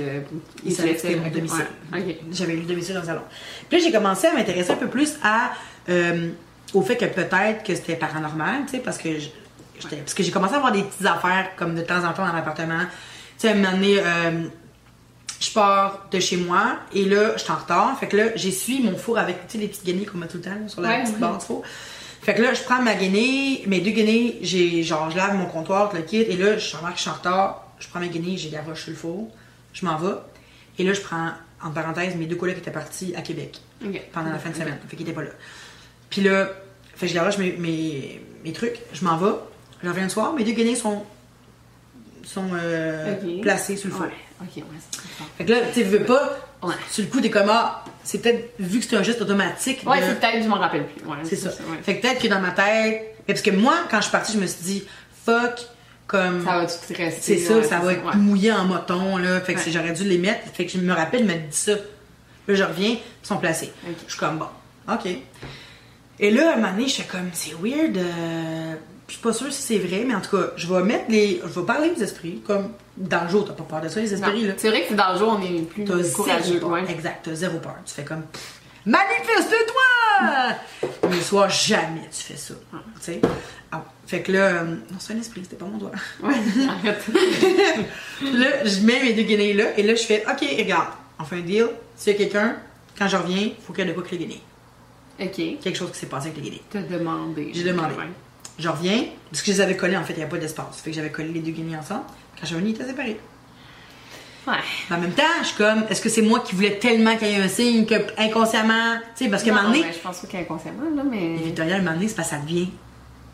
Ils savaient que c'était mon domicile. ouais, Ok. J'avais lu le domicile dans le salon. Puis là, j'ai commencé à m'intéresser un peu plus à, euh, au fait que peut-être que c'était paranormal, tu sais, parce que j'étais- parce que j'ai commencé à avoir des petites affaires comme de temps en temps dans l'appartement. Tu sais, à un moment donné, je pars de chez moi et là, je suis en retard. Fait que là, j'essuie mon four avec, les petites guenilles qu'on met tout le temps là, sur la Ouais, petite barre du four. Fait que là, je prends ma guenille, mes deux guenilles, j'ai, genre, je lave mon comptoir, le kit, et là, je remarque que je suis en retard, je prends mes guenilles, j'ai garoche sur le four, je m'en vais, et là, je prends, en parenthèse, mes deux collègues qui étaient partis à Québec pendant la fin de semaine, fait qu'ils étaient pas là. Puis là, fait que je garoche mes, mes, mes trucs, je m'en vais, je reviens le soir, mes deux guenilles sont, sont euh, Ok. placées sur le four. Ouais. Ok, ouais. Fait que là, tu sais, veux pas, Ouais. sur le coup, t'es comme, ah, c'est peut-être, vu que c'est un geste automatique. Ouais, de- c'est peut-être, je m'en rappelle plus. Ouais, c'est ça. ouais. Fait que peut-être que dans ma tête. mais Parce que moi, quand je suis partie, je me suis dit, fuck, comme. Ça va tout rester. c'est ça, ça va être mouillé en moton, là. Fait que j'aurais dû les mettre. Fait que je me rappelle, de me dit ça. Là, je reviens, ils sont placés. Je suis comme, bon, ok. Et là, à un moment donné, je fais comme, c'est weird. euh, Je suis pas sûre si c'est vrai, mais en tout cas, je vais mettre les. Je vais parler aux esprits. Comme, dans le jour, t'as pas peur de ça, les esprits, là. C'est vrai que dans le jour, on est plus T'as zéro courageux. peur. Ouais. Exact, t'as zéro peur. Tu fais comme manifeste-toi! Mais le soir, jamais tu fais ça. Tu sais? Ah, fait que là, euh, non, c'est un esprit, c'était pas mon doigt. Ouais, arrête. (laughs) là, je mets mes deux guenilles là, et là, je fais, OK, regarde, on fait un deal. S'il y a quelqu'un, quand je reviens, faut qu'il y ait de quoi que les guenilles. ok. Quelque chose qui s'est passé avec les guenilles. T'as demandé. J'ai demandé. Je reviens, parce que je les avais collés, en fait, il n'y avait pas d'espace. Fait que j'avais collé les deux guenilles ensemble. Quand je suis revenue, ils étaient séparés. Ouais. Mais en même temps, je suis comme, est-ce que c'est moi qui voulais tellement qu'il y ait un signe que inconsciemment, tu sais, parce un Non, moment donné, mais je pense pas qu'inconsciemment, là, mais. Et Victoria, à un moment donné, c'est parce que ça devient.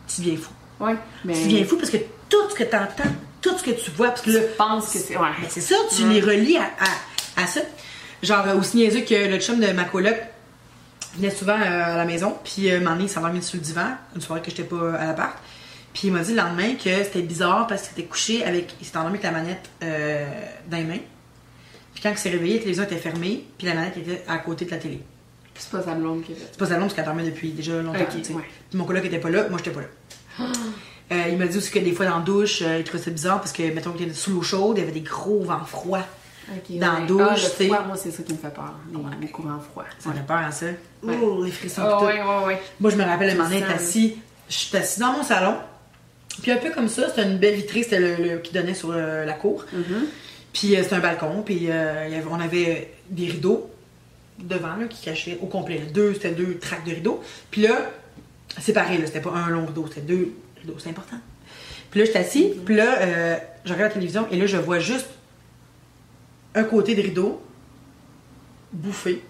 Tu deviens fou. Ouais, mais. Tu deviens fou parce que tout ce que tu entends, tout ce que tu vois, parce que là. Je pense que c'est. Ouais. Mais c'est ça, tu les relis à, à, à ça. Genre, euh, aussi niaiseux que le chum de ma coloc venait souvent euh, à la maison, puis euh, un moment donné, il s'est endormi sur le divan, une soirée que j'étais pas à l'appart. Puis il m'a dit le lendemain que c'était bizarre parce qu'il était couché avec. Il s'était endormi avec la manette euh, dans les mains. Puis quand il s'est réveillé, la télévision était fermée, puis la manette était à côté de la télé. C'est pas sa blonde qui. C'est pas sa blonde parce qu'elle dormait depuis déjà longtemps. Ok, tu sais. ouais. Puis mon coloc était pas là, moi j'étais pas là. (gasps) Euh, il m'a dit aussi que des fois dans la douche, euh, il trouvait ça bizarre parce que, mettons qu'il était sous l'eau chaude, il y avait des gros vents froids. Dans ouais. douche, Ah, le sais. froid, moi, c'est ça qui me fait peur. Les, les courants froids. Ça Ouais. fait peur à ça? Ouais. Oh, les frissons. Pis tout. ouais, ouais, ouais. Moi, je me rappelle, un moment donné, assis, je suis assis dans mon salon, Puis un peu comme ça, c'était une belle vitrine, c'était le, le- qui donnait sur euh, la cour. Puis euh, c'était un balcon, puis euh, il y avait- on avait des rideaux devant là, qui cachaient au complet. Deux, c'était deux tracks de rideaux. Puis là, c'est pareil, là, c'était pas un long rideau, c'était deux rideaux, c'est important. Puis là, j'étais assis, puis là, euh, je regarde la télévision, et là, je vois juste un côté de rideau bouffé.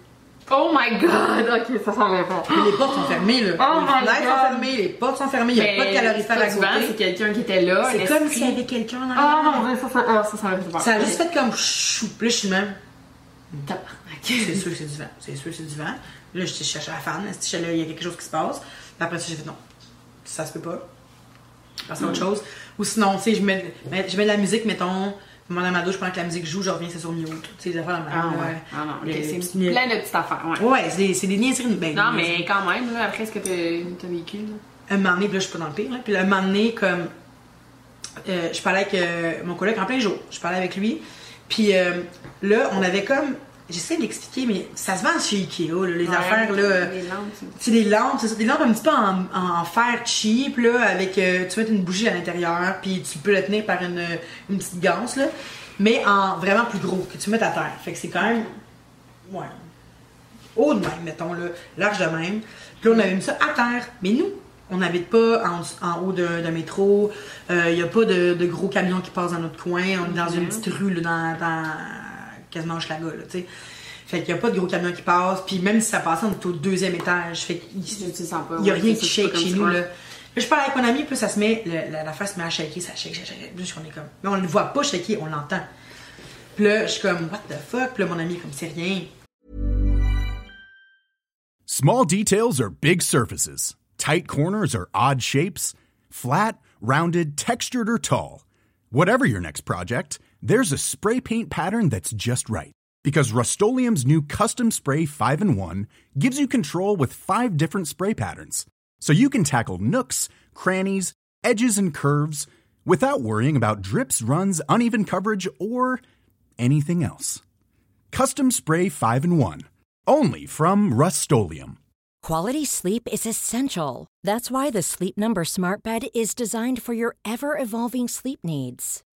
Oh my god! Ok, ça s'en va pas. Mais les portes sont fermées, là. Oh les fenêtres sont fermées, les portes sont fermées, il n'y a pas de calorifère à souvent, c'est côté. quelqu'un qui était là. C'est comme s'il y avait quelqu'un en Ah dieu, ça, ça, ah, ça, ça. Ça a juste fait comme chou. Là, je suis même. C'est sûr que c'est du vent. C'est sûr que c'est du vent. Là, je cherchais la fan. Là, il y a quelque chose qui se passe? Après ça, j'ai fait non. Ça se peut pas. Parce autre chose. Ou sinon, tu sais, je mets, je mets de la musique, mettons, pendant ma douche, pendant que la musique joue, je reviens, c'est sur mute. Tu sais, des affaires dans Ah ouais. Ah non, Les- c'est les- plein de petites affaires, ouais. Ouais, c'est des, c'est des niaiseries. Ben, Non, des niaiseries. mais quand même, là, après ce que t'as t'as vécu, là? un moment donné, puis là, je suis pas dans le pire, là. Puis là, un moment donné, comme. euh, je parlais avec euh, mon collègue en plein jour. Je parlais avec lui. Puis euh, là, on avait comme. J'essaie d'expliquer, mais ça se vend chez Ikea, là, les Ouais, affaires, là. euh, lampes, c'est- des lampes, c'est ça, des lampes un petit peu en, en fer cheap, là, avec, euh, tu mets une bougie à l'intérieur, puis tu peux le tenir par une, une petite ganse, là, mais en vraiment plus gros, que tu mets à terre. Fait que c'est quand même, ouais, haut de même, mettons, là, large de même. Puis là, on avait mis ça à terre, mais nous, on n'habite pas en, en haut d'un métro, il n'y a pas de, de gros camions qui passent dans notre coin, on est dans une petite rue, là, dans, dans quasiment Hochelaga, là, tu sais. Fait qu'il n'y a pas de gros camions qui passent, puis même si ça passait, on est au deuxième étage, fait qu'il n'y a rien qui shake chez nous, là. je parle avec mon ami, puis ça se met, le- la, la face se met à shaker, ça shake, shake, shake. Là, on est comme, mais on ne le voit pas shaker, on l'entend. Puis là, je suis comme, what the fuck? Puis là, mon ami est comme, c'est rien. Small details are big surfaces. Tight corners are odd shapes. Flat, rounded, textured, or tall. Whatever your next project, there's a spray paint pattern that's just right. Because Rust new Custom Spray 5 in 1 gives you control with five different spray patterns. So you can tackle nooks, crannies, edges, and curves without worrying about drips, runs, uneven coverage, or anything else. Custom Spray 5 in 1. Only from Rust Quality sleep is essential. That's why the Sleep Number Smart Bed is designed for your ever evolving sleep needs.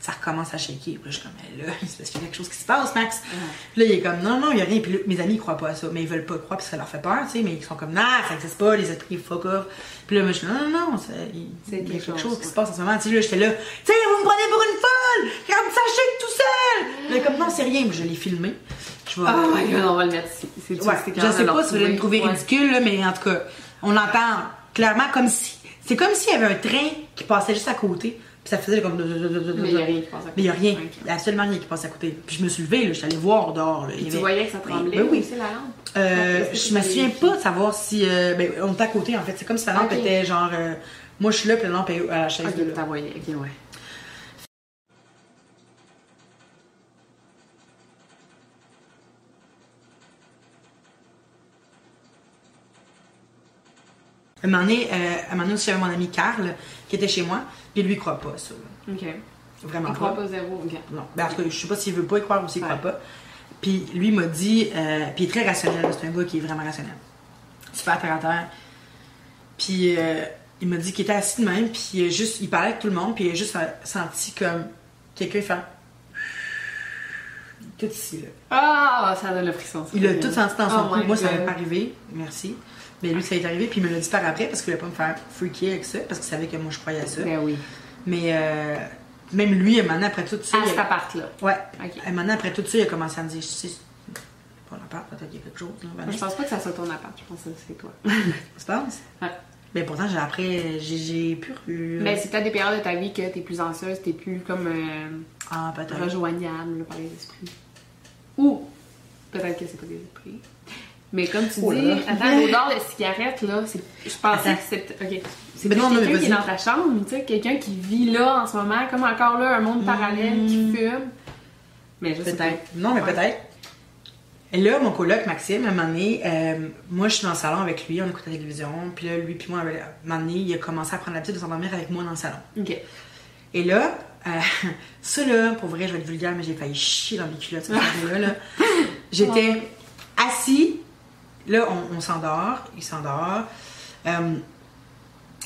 ça recommence à shaker. Puis là, je suis comme, mais là, c'est parce qu'il y a quelque chose qui se passe, Max. Puis là, il est comme, non, non, il n'y a rien. Puis là, mes amis, ils croient pas à ça. Mais ils veulent pas croire parce que ça leur fait peur, tu sais. Mais ils sont comme, non, ça n'existe pas, les esprits fuck off. Puis là, moi, je suis, non, non, non, ça- il il y a quelque chose, qui se passe en ce moment. Tu sais, là, j'étais là, tu sais, vous me prenez pour une folle! Comme ça shake tout seul! Là, comme, non, c'est rien. Puis je l'ai filmé. Je vais. Oh my god, on va le mettre ici. C'est Ouais, je sais pas si vous allez me trouver ridicule, là, mais en tout cas, on entend clairement comme si. C'est comme s'il y avait un train qui passait juste à côté, puis ça faisait comme. Mais il y a rien qui passe à côté. Mais il y a rien. Il y a absolument rien qui passe à côté. Puis je me suis levée, là, je suis allée voir dehors. Là. Tu avait- voyais que ça Oui, tremblait ben oui. aussi, la lampe? Euh, que je me souviens pas de savoir si. euh, ben, on était à côté en fait. C'est comme si la lampe était genre. euh, moi je suis là, puis la lampe est à la chaise de Ok, là. t'as voyé. Ok, ouais. Un moment donné, euh, un moment donné aussi, j'avais mon ami Carl qui était chez moi, puis lui il croit pas à ça. là. Ok. Vraiment Il croit pas zéro. Ok. Non. Ben, en tout cas, je sais pas s'il veut pas y croire ou s'il croit pas. Puis lui m'a dit, euh, puis il est très rationnel, c'est un gars qui est vraiment rationnel. Super terre à terre. Puis euh, il m'a dit qu'il était assis de même, puis il, juste, il parlait avec tout le monde, puis il a juste senti comme quelqu'un faire. Tout ici, là. Ah, ça donne le frisson. Il a tout senti dans son Oh cou. Moi, ça m'est pas arrivé. Merci. Mais lui, ça est arrivé, puis il me l'a dit par après parce qu'il voulait pas me faire freaker avec ça, parce qu'il savait que moi, je croyais à ça. Ben oui. Mais euh, même lui, un moment après tout ça. À cet appart-là. Ouais. Ok. Et maintenant, après tout ça, il a commencé à me dire, je sais, c'est pas l'appart, peut-être qu'il y a quelque chose. Là, Je pense pas que ça soit ton appart. Je pense que c'est toi. (laughs) Tu penses? Ouais. Mais pourtant, j'ai après, j'ai, eu. Mais c'est peut-être des périodes de ta vie que t'es plus anxieuse, t'es plus comme euh, Ah, peut-être. rejoignable là, par les esprits. Ou peut-être que c'est pas des esprits. Mais comme tu Oh là dis, là. attends, l'odeur de cigarette, là, c'est- je pensais Attends. que c'était. Ok. C'est quelqu'un qui est dans ta chambre, tu sais, quelqu'un qui vit là en ce moment, comme encore là, un monde parallèle qui fume. Mais je. Peut-être. Non, mais Ouais. peut-être. Et là, mon coloc, Maxime, à un moment donné, euh, moi, je suis dans le salon avec lui, on écoute la télévision, puis là, lui puis moi, à un moment donné, il a commencé à prendre l'habitude de s'endormir avec moi dans le salon. Ok. Et là, euh, (laughs) ça là, pour vrai, je vais être vulgaire, mais j'ai failli chier dans mes culottes journée-là. (laughs) là. J'étais assis, là, on, on s'endort, il s'endort. Euh,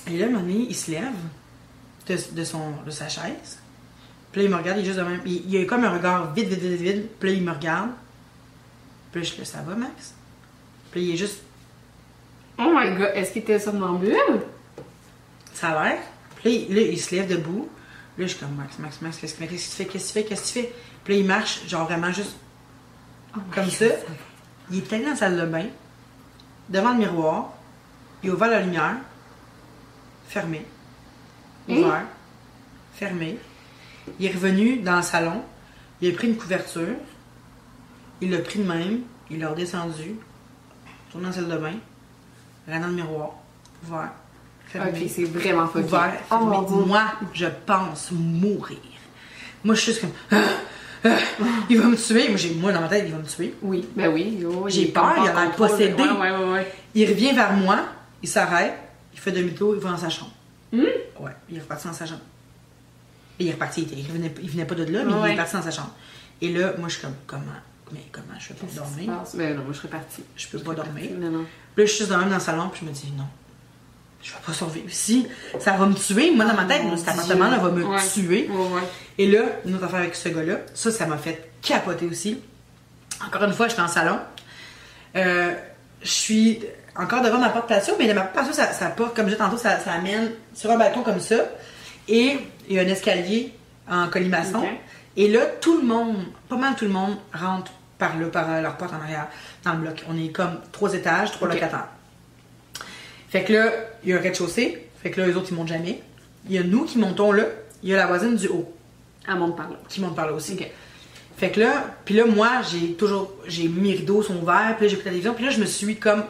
et là, un moment donné, il se lève de, de son, de sa chaise. Puis là, il me regarde, il est juste de même. Il, il a comme un regard vide, vide, vide, vide. Puis là, il me regarde. Puis là, je là, ça va, Max? Puis là, il est juste, Oh my god, est-ce qu'il était somnambule? ça a l'air. Puis là, il, là, il se lève debout. Là, je suis comme, Max, Max, Max, qu'est-ce que tu fais? Qu'est-ce que tu fais? Qu'est-ce que tu fais? Puis là, il marche, genre vraiment juste Oh comme God. ça. Il est allé dans la salle de bain, devant le miroir. Il a ouvert la lumière, fermé. Hein? Ouvert, fermé. Il est revenu dans le salon. Il a pris une couverture. Il l'a pris de même. Il l'a redescendu. Tourné dans la salle de bain. Dans le miroir. Ouvert. Fermé. Ok, c'est vraiment fucké. Ouvert. Oh fermé. dieu. Moi, je pense mourir. Moi, je suis juste comme. (gasps) Ah, (laughs) il va me tuer. Moi, j'ai- moi, dans ma tête, il va me tuer. Oui, ben oui. yo, J'ai peur, il a pas l'air possédé. Ouais, ouais, ouais, ouais. Il revient vers moi, il s'arrête, il fait demi-tour, il va dans sa chambre. Hmm? Ouais, il est reparti dans sa chambre. Et il est reparti, il, était- il venait, il venait pas de là, mais il est parti dans sa chambre. Et là, moi, je suis comme, comment Mais comment je qui se dormir? Ben non, moi je serais partie. Je peux Je pas dormir. partie, Non, non. Puis là, je suis juste de même dans le salon, puis je me dis, non, je vais pas survivre ici. Ça va me tuer. Moi, dans ma tête, Oh, cet mon appartement-là va me Ouais. tuer. Ouais, ouais. Et là, une autre affaire avec ce gars-là, ça, ça m'a fait capoter aussi. Encore une fois, j'étais en salon. Euh, je suis encore devant ma porte patio, mais ma porte patio, ça, ça porte, comme je disais tantôt, ça, ça amène sur un balcon comme ça. Et il y a un escalier en colimaçon. Et là, tout le monde, pas mal tout le monde, rentre par là, par euh, leur porte en arrière, dans le bloc. On est comme trois étages, trois locataires. Fait que là, il y a un rez-de-chaussée. Fait que là, les autres, ils montent jamais. Il y a nous qui montons là. Il y a la voisine du haut Elle monte par là. qui monte par là aussi. Fait que là, puis là, moi, j'ai toujours, j'ai mes rideaux sont ouverts, puis là, j'écoute la télévision, puis là, je me suis comme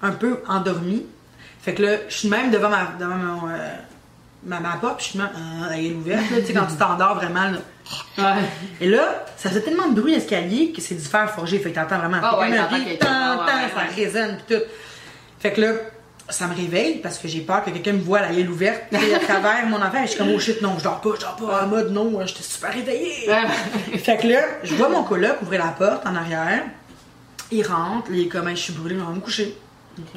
un peu endormie. Fait que là, je suis même devant ma, devant mon, euh, ma, puis je suis même, euh, elle est ouverte, tu sais, quand tu t'endors vraiment, là. Ouais. Et là, ça faisait tellement de bruit l'escalier que c'est du fer forgé, fait que t'entends vraiment. Ah Fait ouais, tan, Ouais, ça résonne, puis tout. Fait que là, ça me réveille parce que j'ai peur que quelqu'un me voit la gueule ouverte, tu à travers mon et je suis comme, oh shit, non, je dors pas, je dors pas, en mode, non, j'étais super réveillée. Fait que là, je vois mon coloc ouvrir la porte en arrière. Il rentre, il est comme, je suis brûlée, je vais me coucher.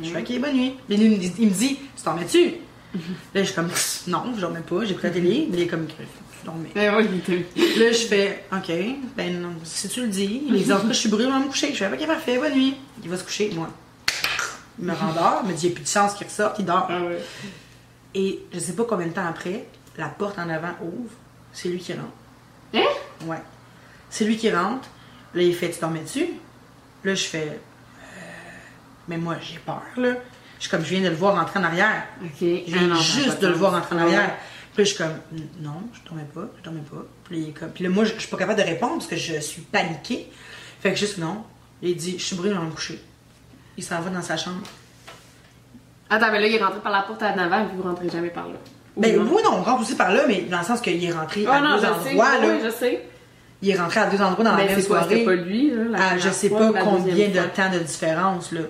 Je fais, ok, bonne nuit. Mais il me dit, il me dit, tu dormais-tu? Là, je suis comme, non, je dormais pas, j'écoute la télé. Il est comme, je dormais. Oui, était- Là, je fais, ok, ben non, si tu le dis. Il me dit, en tout cas, je suis brûlée, je vais me coucher. Je fais, ok, parfait, bonne nuit. Il va se coucher, moi. Il me rendort, il me dit, il n'y a plus de chance qu'il ressorte, il dort. Ah ouais. Et je sais pas combien de temps après, la porte en avant ouvre, c'est lui qui rentre. Hein? Ouais. C'est lui qui rentre. Là, il fait Tu dormais-tu Là, je fais Euh, Mais moi, j'ai peur, là. Je suis comme Je viens de le voir rentrer en arrière. Ok. Je viens Ah juste de le voir rentrer en arrière. Puis là, je suis comme Non, je dormais pas, je dormais pas. Puis, là, comme... Puis moi, je, je suis pas capable de répondre parce que je suis paniquée. Fait que juste non. Il dit Je suis brûlée, vais me coucher. Il s'en va dans sa chambre. Attends, mais là, il est rentré par la porte à avant, vous rentrez jamais par là. Ben non? oui, non, on rentre aussi par là, mais dans le sens qu'il est rentré Ah à non, deux je sais. endroits. là. Oui, je sais. Il est rentré à deux endroits dans la même soirée. c'était pas lui, là, la Ah, je sais fois pas combien de fois? temps de différence, là.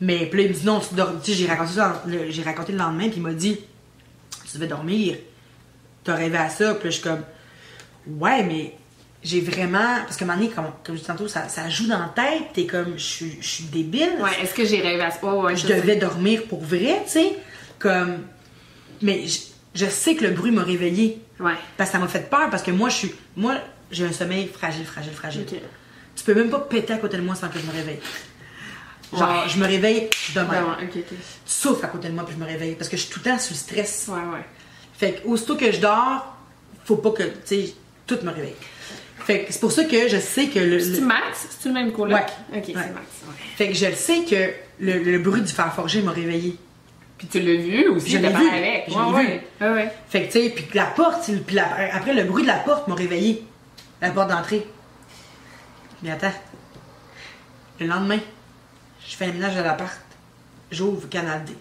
Mais puis là, il me dit non, tu dors. Tu sais, j'ai raconté ça, le- j'ai raconté le lendemain, puis il m'a dit, tu devais dormir. T'as rêvé à ça, puis là, je suis comme, ouais, mais j'ai vraiment. Parce que à un moment donné, comme, comme je dis tantôt, ça, ça joue dans la tête, t'es comme, je suis je suis débile. Ouais, est-ce que j'ai rêvé à ça? Ouais, ouais, je devais sais. dormir pour vrai, tu sais. Comme. Mais je, je sais que le bruit m'a réveillée. Ouais. Parce que ça m'a fait peur, parce que moi, je suis. Moi, j'ai un sommeil fragile, fragile, fragile. Ok. Tu peux même pas péter à côté de moi sans que je me réveille. Genre, Ouais. je me réveille demain. Ben ouais, ok, ok. Tu souffles à côté de moi puis je me réveille parce que je suis tout le temps sous le stress. Ouais, ouais. Fait que aussitôt que je dors, faut pas que, tu sais, tout me réveille. Fait que c'est pour ça que je sais que le. C'est-tu le- Max? C'est-tu le même coloc? Ouais. Ok, c'est. Max. Ouais. Fait que je le sais que le, le bruit du fer forgé m'a réveillé. Puis tu l'as vu aussi, Je l'ai vu. avec. Je Ouais, l'ai ouais. Ouais. Fait que, tu sais, puis la porte, c'est puis la- après le bruit de la porte m'a réveillé. La porte d'entrée. Mais attends. Le lendemain, je fais le ménage de l'appart, j'ouvre Canal D.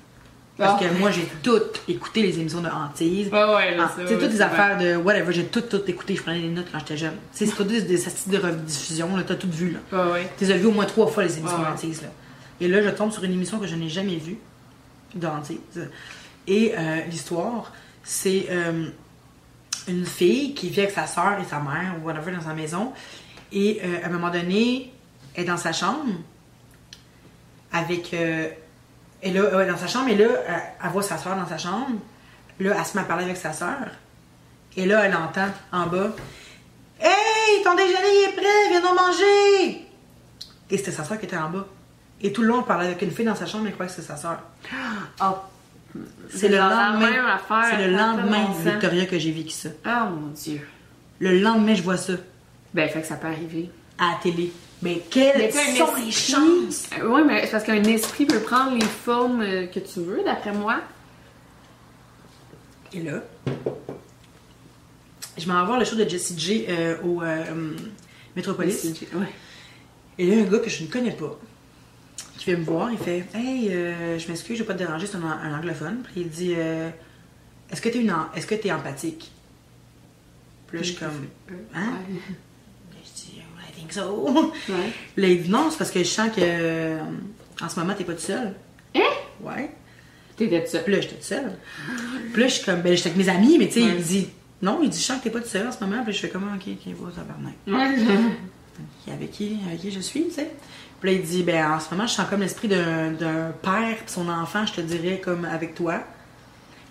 Parce Ah. que moi, j'ai tout écouté les émissions de hantise. Ouais, Ah, ouais, toutes c'est affaires de whatever, j'ai tout, tout écouté. Je prenais des notes quand j'étais jeune. C'est pas des, des astuces de rediffusion, t'as tout vu, là. Ouais. Tu les as vues au moins trois fois, les émissions ouais. hantise, là. Et là, je tombe sur une émission que je n'ai jamais vue, de hantise. Et euh, l'histoire, c'est euh, une fille qui vit avec sa soeur et sa mère, ou whatever, dans sa maison. Et euh, à un moment donné, elle est dans sa chambre, avec. Euh, et là, ouais, dans sa chambre, et là, elle, elle voit sa soeur dans sa chambre. Là, elle se met à parler avec sa soeur. Et là, elle entend en bas Hey, ton déjeuner est prêt, viens nous manger! Et c'était sa soeur qui était en bas. Et tout le long, elle parlait avec une fille dans sa chambre, elle croyait que c'était sa soeur. Oh, C'est le lendemain. C'est le lendemain. Victoria, que j'ai vécu ça. oh mon dieu. Le lendemain, je vois ça Ben, fait que ça peut arriver. à la télé. Mais quelles Mais sont les chances? Euh, Oui, mais c'est parce qu'un esprit peut prendre les formes euh, que tu veux, d'après moi. Et là, je m'en vais voir le show de Jessie J euh, au euh, Metropolis. Ouais. Et là, un gars que je ne connais pas, qui vient me voir, il fait Hey, euh, je m'excuse, je vais pas te déranger, c'est un, un anglophone. Puis il dit Est-ce que tu es, une en- est-ce que t'es empathique Puis là, je suis comme Hein so. Ouais. Là, il dit Non, c'est parce que je sens que euh, en ce moment, t'es pas tout seul. Hein? Ouais. T'étais tout seul. Puis là, j'étais toute seule. Puis là, je suis comme, ben, j'étais avec mes amis, mais tu sais, Ouais. il dit, non, il dit, je sens que t'es pas toute seule en ce moment. Puis là, je fais comment, ok, ok, va, tabarnak. Ouais. Et Avec qui, avec qui je suis, tu sais. Puis là, il dit, ben, en ce moment, je sens comme l'esprit d'un père pis son enfant, je te dirais, comme avec toi.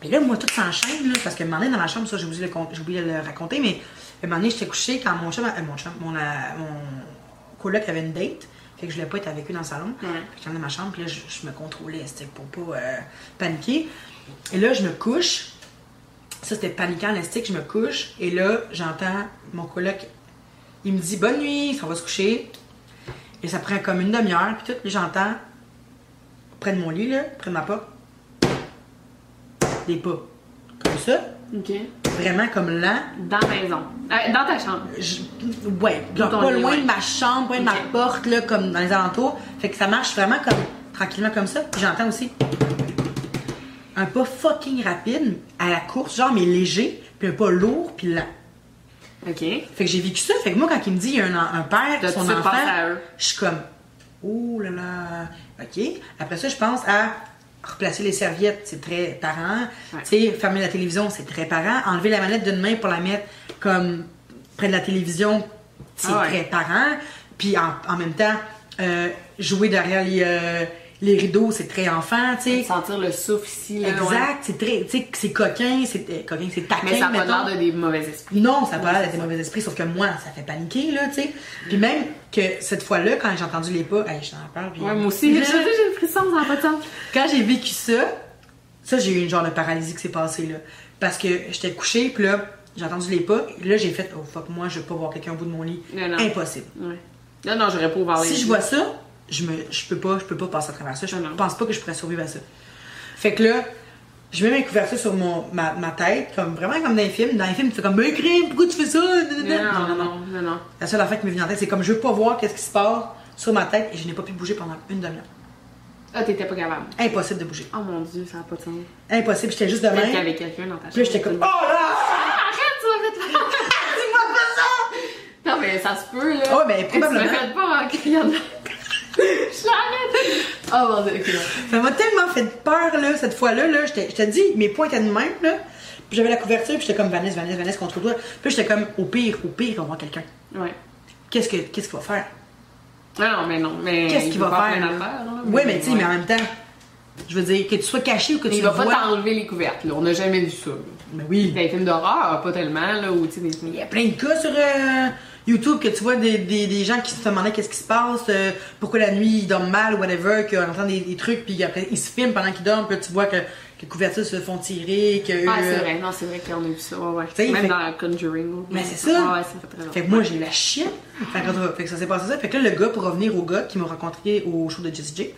Puis là, moi, tout s'enchaîne, là, parce que un moment donné, dans ma chambre, ça, j'ai oublié, de le con- j'ai oublié de le raconter, mais un moment donné, j'étais couchée quand mon chum, euh, mon chum, mon, euh, mon coloc avait une date. Fait que je voulais pas être avec lui dans le salon. Que J'étais dans ma chambre, puis là, je, je me contrôlais, c'était pour pas euh, paniquer. Et là, je me couche. Ça, c'était paniquant, l'estique, je me couche. Et là, j'entends mon coloc, il me dit bonne nuit, ça va se coucher. Et ça prend comme une demi-heure, puis tout, puis j'entends près de mon lit, là, près de ma porte, des pas. Comme ça, Ok. vraiment comme lent. Dans la maison. Euh, dans ta chambre. Je- ouais, genre pas loin ouais. de ma chambre, pas loin de ma porte, là, comme dans les alentours. Fait que ça marche vraiment comme tranquillement comme ça. Puis j'entends aussi un pas fucking rapide à la course, genre mais léger, puis un pas lourd, puis lent. Ok. Fait que j'ai vécu ça. Fait que moi, quand il me dit il y a un, un père, son de suite enfant, je suis comme, oh là là, ok. Après ça, je pense à replacer les serviettes, c'est très parent. Ouais. Tu sais, fermer la télévision, c'est très parent. Enlever la manette d'une main pour la mettre comme près de la télévision, c'est Ah ouais. très parent. Puis en, en même temps, euh, jouer derrière les, euh, les rideaux, c'est très enfant, tu sais. Sentir le souffle ici. Là. Exact, c'est très, tu sais, c'est coquin, c'est euh, coquin, c'est taquin, Mais ça n'a pas l'air de des mauvais esprits. Non, ça n'a pas l'air d'être des mauvais esprits, sauf que moi, ça fait paniquer, là, tu sais. Puis même que cette fois-là, quand j'ai entendu les pas, hey, je t'en parle, puis... Ouais, moi aussi. (laughs) J'ai le frisson, ça n'a pas de sens. quand j'ai vécu ça, ça, j'ai eu une genre de paralysie qui s'est passée, là. Parce que j'étais couchée, puis là, j'ai entendu les pas, et là, j'ai fait, oh fuck, moi, je veux pas voir quelqu'un au bout de mon lit. Non, non. Impossible. Ouais. Non, non, j'aurais pas ouvert les Si je vois ça, je me, je peux pas, je peux pas passer à travers ça. Je Non, non. pense pas que je pourrais survivre à ça. Fait que là, je mets mes couvertures sur mon, ma, ma tête, comme vraiment comme dans les films. Dans les films, tu fais comme, ben, crime, pourquoi tu fais ça? Non, non, non, non, non. La seule affaire qui me vient en tête, c'est comme je veux pas voir qu'est-ce qui se passe sur ma tête et je n'ai pas pu bouger pendant une demi-heure. Ah, t'étais pas capable. Impossible de bouger. Oh mon dieu, ça n'a pas de sens. Impossible, j'étais juste de Peut-être qu'il y avait quelqu'un dans ta chambre. Puis j'étais comme, oh là! (laughs) Arrête, tu vas (laughs) Dis-moi pas ça! Non, mais ça se peut, là. Oh, ben, probablement. Tu me fais pas en criant. Je l'arrête. Oh mon dieu, ok. Ça m'a tellement fait peur, là, cette fois-là, là. Je te dis, mes poings étaient de même, là. Puis j'avais la couverture, puis j'étais comme Vanessa, Vanessa, Vanessa contre toi. Puis j'étais comme, au pire, au pire, on va voir quelqu'un. Ouais. Qu'est-ce que- qu'est-ce qu'il va faire? Non, non, mais non. Mais Qu'est-ce il qu'il va faire? là? là. Oui, mais tu sais, ouais. mais en même temps, je veux dire, que tu sois caché ou que Mais tu il va pas t'enlever les couvertes, là. On n'a jamais vu ça. là. Mais oui. Dans les films d'horreur, pas tellement, là, ou tu sais, des Il y a plein de cas sur euh, YouTube que tu vois des, des, des gens qui se demandaient qu'est-ce qui se passe, euh, pourquoi la nuit ils dorment mal ou whatever, qu'on entend des, des trucs, puis après ils se filment pendant qu'ils dorment, puis là, tu vois que, que les couvertures se font tirer, que. Ah, c'est euh, vrai, non, c'est vrai qu'on a vu ça, ouais, ouais. Même fait- dans Conjuring. Mais c'est ça. Ouais, ouais, ça fait très Fait que moi j'ai la chienne. Fait que, fait ça s'est passé ça. Fait que là, le gars, pour revenir au gars qui m'a rencontré au show de Jessie J,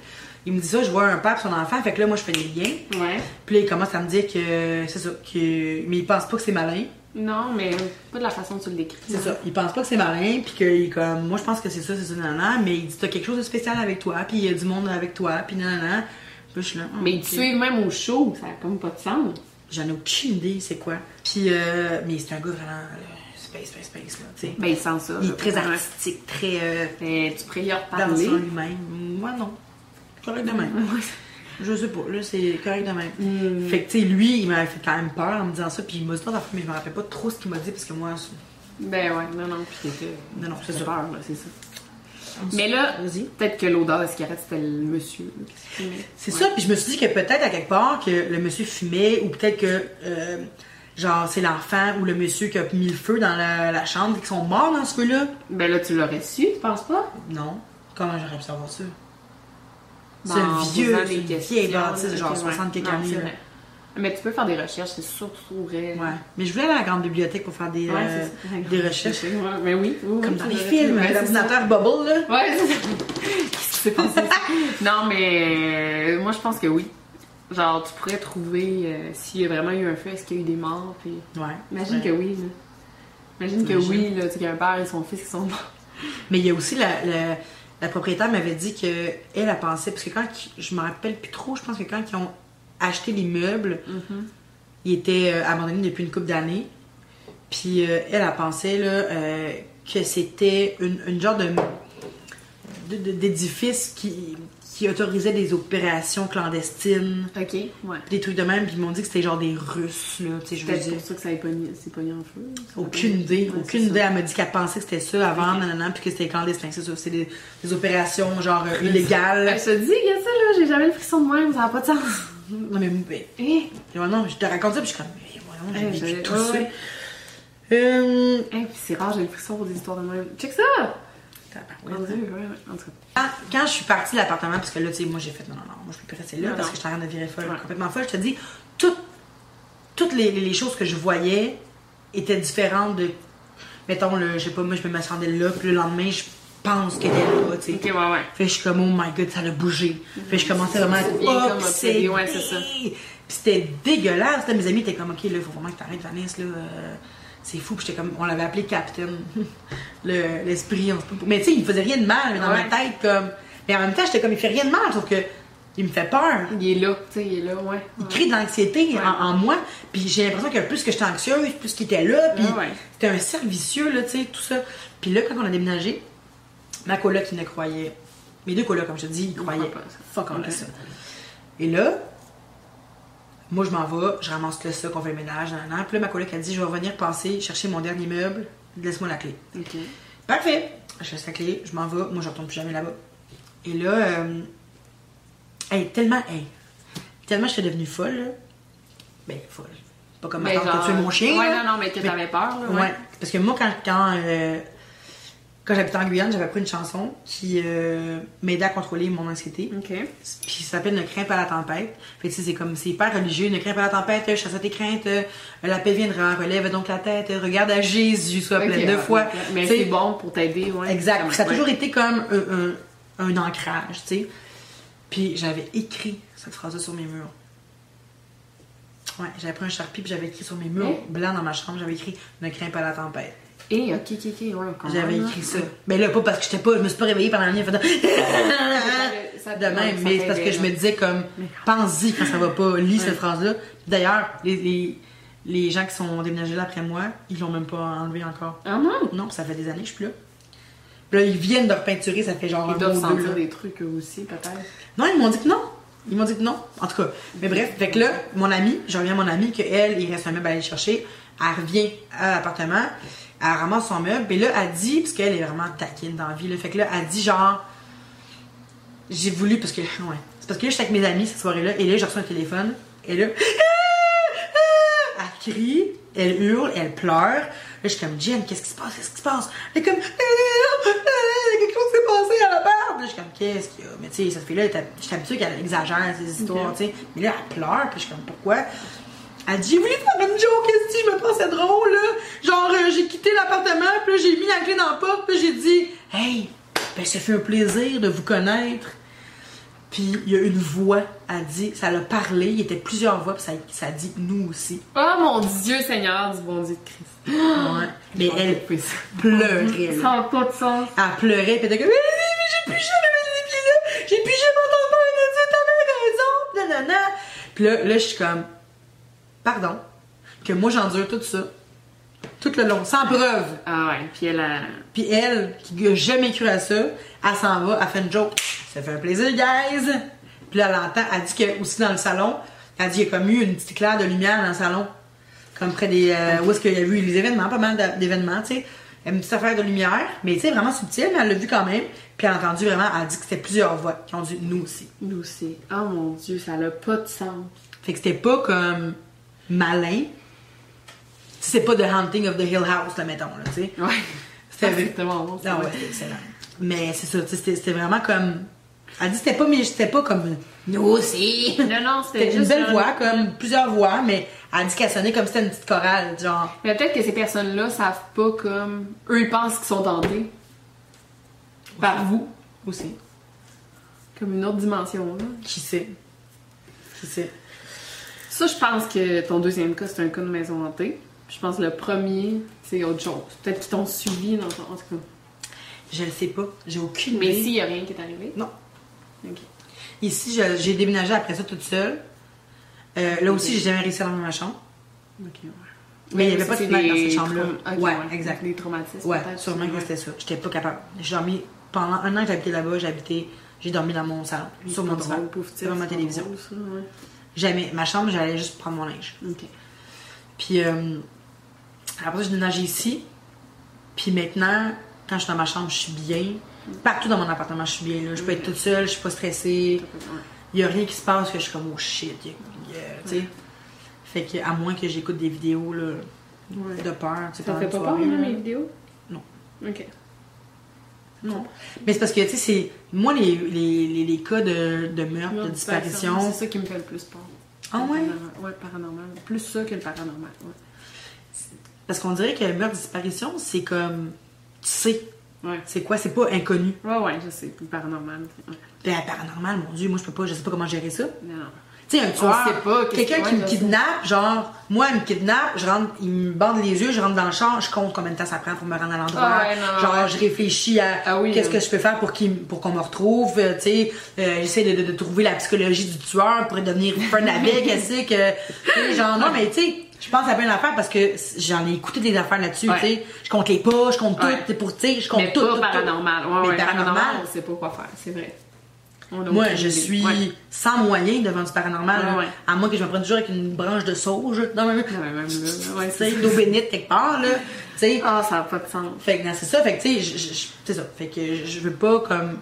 il me dit ça, je vois un père son enfant, fait que là, moi je fais des liens. Ouais. Puis là, il commence à me dire que c'est ça, que. Mais il pense pas que c'est malin. Non, mais pas de la façon dont tu le décris. C'est ça. Il pense pas que c'est malin, puis qu'il est comme, moi je pense que c'est ça, c'est ça, nanana, mais il dit t'as quelque chose de spécial avec toi, puis il y a du monde avec toi, puis nanana. Puis je suis là, ah, Mais ok. tu suivent même au show, ça a comme pas de sens. J'en ai aucune idée, c'est quoi. Puis, euh, mais c'est un gars vraiment euh, space, space, space, là, tu sais. Ben, sans ça. il est très artistique, très euh, Mais tu pourrais y dans reparler. son lui-même. Moi, non. Correct de même. (laughs) Je sais pas, là, c'est correct de même. Mm. Fait que, tu sais, lui, il m'avait fait quand même peur en me disant ça, puis il m'a dit pas d'affaires, mais je me rappelle pas trop ce qu'il m'a dit, parce que moi, Ben ouais, non, non, puis t'étais. non, non, c'est peur, là, c'est ça. Mais là, Vas-y. peut-être que l'odeur de cigarette, c'était le monsieur là, qui fumait. C'est ça, puis je me suis dit que peut-être à quelque part que le monsieur fumait, ou peut-être que, euh, genre, c'est l'enfant ou le monsieur qui a mis le feu dans la, la chambre, qui sont morts dans ce feu-là. Ben là, tu l'aurais su, tu penses pas? Non. Comment j'aurais pu savoir ça? Un posant vieux, vieille bâtisse, genre ok, 60 quelques années. vrai. Mais tu peux faire des recherches, c'est tu trouverais. Ouais. Mais je voulais aller à la grande bibliothèque pour faire des, Ouais, euh, des recherches. Ouais, mais oui. oui, Comme oui, dans les films, l'ordinateur Bubble, là. Ouais. (laughs) Qu'est-ce qui s'est passé? non, mais euh, moi, je pense que oui. Genre, tu pourrais trouver euh, s'il y a vraiment eu un feu, est-ce qu'il y a eu des morts, puis. Ouais. Imagine que oui, là. Imagine que oui, là, tu sais, qu'il y a un père et son fils qui sont morts. Mais il y a aussi la, la, la propriétaire m'avait dit que elle a pensé, parce que quand je me rappelle plus trop, je pense que quand ils ont acheté les meubles, ils étaient euh, abandonnés depuis une couple d'années. Puis euh, elle a pensé là, euh, que c'était une, une genre de- d'édifice qui, qui autorisait des opérations clandestines, Ok, ouais. des trucs de même, puis ils m'ont dit que c'était genre des Russes, là, tu sais, je veux dire. pour ça que ça pogné- s'est pogné en feu. Aucune idée, Ouais, aucune idée. Elle m'a dit qu'elle pensait que c'était ça avant, nanana, puis que c'était clandestin. C'est ça, c'est des, des opérations genre euh, illégales. Elle se dit, il y a ça là, j'ai jamais le frisson de même, ça n'a pas de sens. Non, mais, mais- Eh, non, je te raconte ça, puis je suis comme, mais voyons, j'ai Eh, vécu tout ça. Euh... eh, puis c'est rare, j'ai le frisson pour des histoires de même. Check ça! Mon tabarouette. Dieu, ouais, ouais, en tout cas. Quand, je suis partie de l'appartement, parce que là, tu sais, moi j'ai fait non, non, non, moi je peux plus rester là Non, parce non. que je suis en train de virer folle, Ouais. complètement folle. Je te dis, tout- toutes les, les choses que je voyais étaient différentes de. Mettons, le, je sais pas, moi je me m'attendais là, puis le lendemain, je pense qu'elle était là, tu sais. Ok, ouais, ouais. Fait je suis comme, oh my god, ça a bougé. Fait je commençais vraiment à être obsédée. ouais, c'est ça. Puis c'était dégueulasse. Là, mes amis étaient comme, ok, là, il faut vraiment que t'arrêtes, Vanessa, là. euh, c'est fou. Puis j'étais comme, on l'avait appelé Captain. (laughs) Le- L'esprit. on pas- mais tu sais, il faisait rien de mal, mais dans Ouais. ma tête, comme. Mais en même temps, j'étais comme, il fait rien de mal, sauf que il me fait peur. Il est là, tu sais, il est là, ouais. Il crée de l'anxiété Ouais. en, en moi. Puis j'ai l'impression que plus que j'étais anxieuse, plus qu'il était là. Puis Ah c'était un cercle vicieux, là, tu sais, tout ça. Puis là, quand on a déménagé, ma coloc, il ne croyait. Mes deux colocs, comme je te dis, ils croyaient. Fuck all Ok. ça. Et là, moi, je m'en vais, je ramasse le ça, qu'on fait le ménage, nan, nan. Puis là, ma coloc a dit, je vais revenir passer, chercher mon dernier meuble, laisse-moi la clé. Ok. Parfait. Je laisse la clé, je m'en vais. Moi, je retourne plus jamais là-bas. Et là, euh, hey, tellement, hey, tellement j'étais devenue folle, là. Ben, folle. Pas comme ma tante qui a genre- tué mon chien. Ouais, là. non, non, mais que Mais- t'avais peur, là. Ouais. Parce que moi, quand, quand, euh, quand j'habitais en Guyane, j'avais pris une chanson qui euh, m'aidait à contrôler mon anxiété. Puis ça s'appelle Ne crains pas la tempête. Fait que c'est comme, c'est hyper religieux. Ne crains pas la tempête, chasse à tes craintes, euh, la paix viendra, relève donc la tête, regarde à Jésus, sois Ok, pleine de ouais, foi. ok. Mais c'est bon pour t'aider, ouais. Exact. Comme- Ça a ouais. toujours été comme un, un- un ancrage, tu sais. Puis j'avais écrit cette phrase-là sur mes murs. Ouais, j'avais pris un charpie puis j'avais écrit sur mes murs Hein? blancs dans ma chambre, j'avais écrit Ne crains pas la tempête. Eh, ok, ok, ok, ouais, quand J'avais écrit ça. Mais là, pas parce que j'étais pas, je me suis pas réveillée pendant la nuit en faisant Ça- (laughs) de même, mais c'est parce que je me disais comme, pense-y quand ça va pas, lis cette phrase-là. D'ailleurs, les, les, les gens qui sont déménagés là après moi, ils l'ont même pas enlevé encore. Ah non? Non, ça fait des années que je suis plus là. Puis là, ils viennent de repeinturer, ça fait genre Ils un doivent sentir là. des trucs eux aussi, peut-être. Non, ils m'ont dit que non. Ils m'ont dit que non. En tout cas. Mais bref, fait que là, mon amie, je reviens à mon amie, qu'elle, il reste un meuble à aller chercher. Elle revient à l'appartement, elle ramasse son meuble, et là, elle dit, parce qu'elle est vraiment taquine dans la vie, là, fait que là, elle dit genre, j'ai voulu, parce que, ouais, c'est parce que là, j'étais avec mes amis cette soirée-là, et là, j'ai reçu un téléphone, et là, elle crie, elle hurle, elle pleure. Là, je suis comme, Jen, qu'est-ce qui se passe? Qu'est-ce qui se passe? Elle est comme, quelque chose s'est passé à la barbe. Là, je suis comme, qu'est-ce qu'il y a? Mais tu sais, cette fille-là, j'étais habituée qu'elle exagère ses histoires, Ok. tu sais. Mais là, elle pleure, puis je suis comme, pourquoi? Elle dit, voulu faire une joke, que je me pensais drôle, là. Genre, euh, j'ai quitté l'appartement, puis là, j'ai mis la clé dans la porte, puis j'ai dit, hey, ben, ça fait un plaisir de vous connaître. Puis il y a une voix, a dit, ça l'a parlé, il y était plusieurs voix, puis ça, ça a dit nous aussi. Oh mon Dieu Seigneur du bon Dieu de Christ. Ouais. Mais elle oui, pleurait. là. Ça n'a pas de sens. Elle pleurait, puis elle était comme, mais, j'ai plus jamais mis les pieds là, j'ai plus jamais entendu de ça, t'avais raison, nanana. Puis là, là, je suis comme, pardon, que moi j'endure tout ça, tout le long, sans preuve. Ah ouais, puis elle a... Puis elle, qui a jamais cru à ça, elle s'en va, elle fait une joke. Ça fait un plaisir, guys! Puis là, elle entend, elle dit que aussi dans le salon, elle dit qu'il y a comme eu une petite éclair de lumière dans le salon. Comme près des. euh, où est-ce qu'il y a eu les événements, pas mal d'événements, tu sais. Une petite affaire de lumière, mais tu sais, vraiment subtile, mais elle l'a vu quand même. Puis elle a entendu vraiment, elle a dit que c'était plusieurs voix qui ont dit nous aussi. Nous aussi. Oh mon Dieu, ça n'a pas de sens. Fait que c'était pas comme malin. C'est pas The Haunting of the Hill House, là, mettons, là, tu sais. Ouais. C'était Exactement. bon, Ah ouais, c'était excellent. Mais c'est ça, tu sais, c'était vraiment comme. Elle dit c'était pas, mais c'était pas comme nous aussi. Non, non, c'était C'était une juste belle un- voix, comme plusieurs voix, mais elle dit qu'elle sonnait comme si c'était une petite chorale, genre. Mais peut-être que ces personnes-là savent pas comme. Eux, ils pensent qu'ils sont tentés. Par vous. Aussi. Comme une autre dimension, là. Qui sait? Qui sait? Ça, je pense que ton deuxième cas, c'est un cas de maison hantée. Je pense que le premier, c'est autre chose. Peut-être qu'ils t'ont suivi dans ton. En tout cas. Je le sais pas. J'ai aucune Mais idée. ici, il n'y a rien qui est arrivé? Non. Ok. Ici, j'ai déménagé après ça toute seule. Euh, là aussi, j'ai jamais réussi à dormir dans ma chambre. Ok, ouais. Mais il y avait pas de fenêtre dans cette chambre-là. traum- ok, Ouais, exact. Des traumatismes. Ouais, sûrement que c'était ça. J'étais pas capable. J'ai dormi pendant un an que j'habitais là-bas, j'ai dormi dans mon salon, sur mon divan, sur ma télévision. drôle, ça, ouais. Jamais. Ma chambre, j'allais juste prendre mon linge. Puis euh, après ça, j'ai déménagé ici. Puis maintenant, quand je suis dans ma chambre, je suis bien. Partout dans mon appartement, je suis bien. Là. Je peux être toute seule, je suis pas stressée. Il y a rien qui se passe que je suis comme oh shit. Fait que à moins que j'écoute des vidéos là, Ouais. de peur. Ça fait une pas soirée, peur, là, mes vidéos? Non. Ok. Non. Mais c'est parce que, tu sais, c'est. Moi, les, les, les, les cas de, de meurtre, de disparition. C'est ça qui me fait le plus peur. Ah ouais? Paranormal. Ouais, paranormal. Plus ça que le paranormal. Ouais. Parce qu'on dirait que le meurtre, disparition, c'est comme. Tu sais. Ouais. C'est quoi? C'est pas inconnu. Ouais, ouais, je sais. Plus paranormal. Ouais. Ben, paranormal, mon Dieu, moi, je peux pas, je sais pas comment gérer ça. Non, non. Tu sais, un tueur, quelqu'un que- qui me kidnappe, genre, moi, il me kidnappe, je rentre, il me bande les yeux, je rentre dans le char, je compte combien de temps ça prend pour me rendre à l'endroit. Ah genre, je réfléchis à Ah oui, qu'est-ce que je peux faire pour qu'il, pour qu'on me retrouve, euh, tu sais, euh, j'essaie de, de, de trouver la psychologie du tueur pour devenir fun avec, (laughs) qu'est-ce que, genre, non, mais tu sais, je pense à plein d'affaires parce que j'en ai écouté des affaires là-dessus, Ouais. tu sais, je compte les pas, je compte Ouais. tout, tu sais, pour, tu sais, je compte Mais tout, pas tout, tout. paranormal. Ouais, Mais paranormal, on sait pas quoi faire. C'est vrai. A moi, aucune je suis Ouais. sans moyen devant du paranormal. Ouais, là. ouais. À moins que je me prenne toujours avec une branche de sauge dans ma main. D'eau bénite quelque part, là. Tu sais. Ah, ça n'a pas de sens. Fait que, non, c'est ça. Fait que, tu sais, c'est ça. Fait que je veux pas, comme,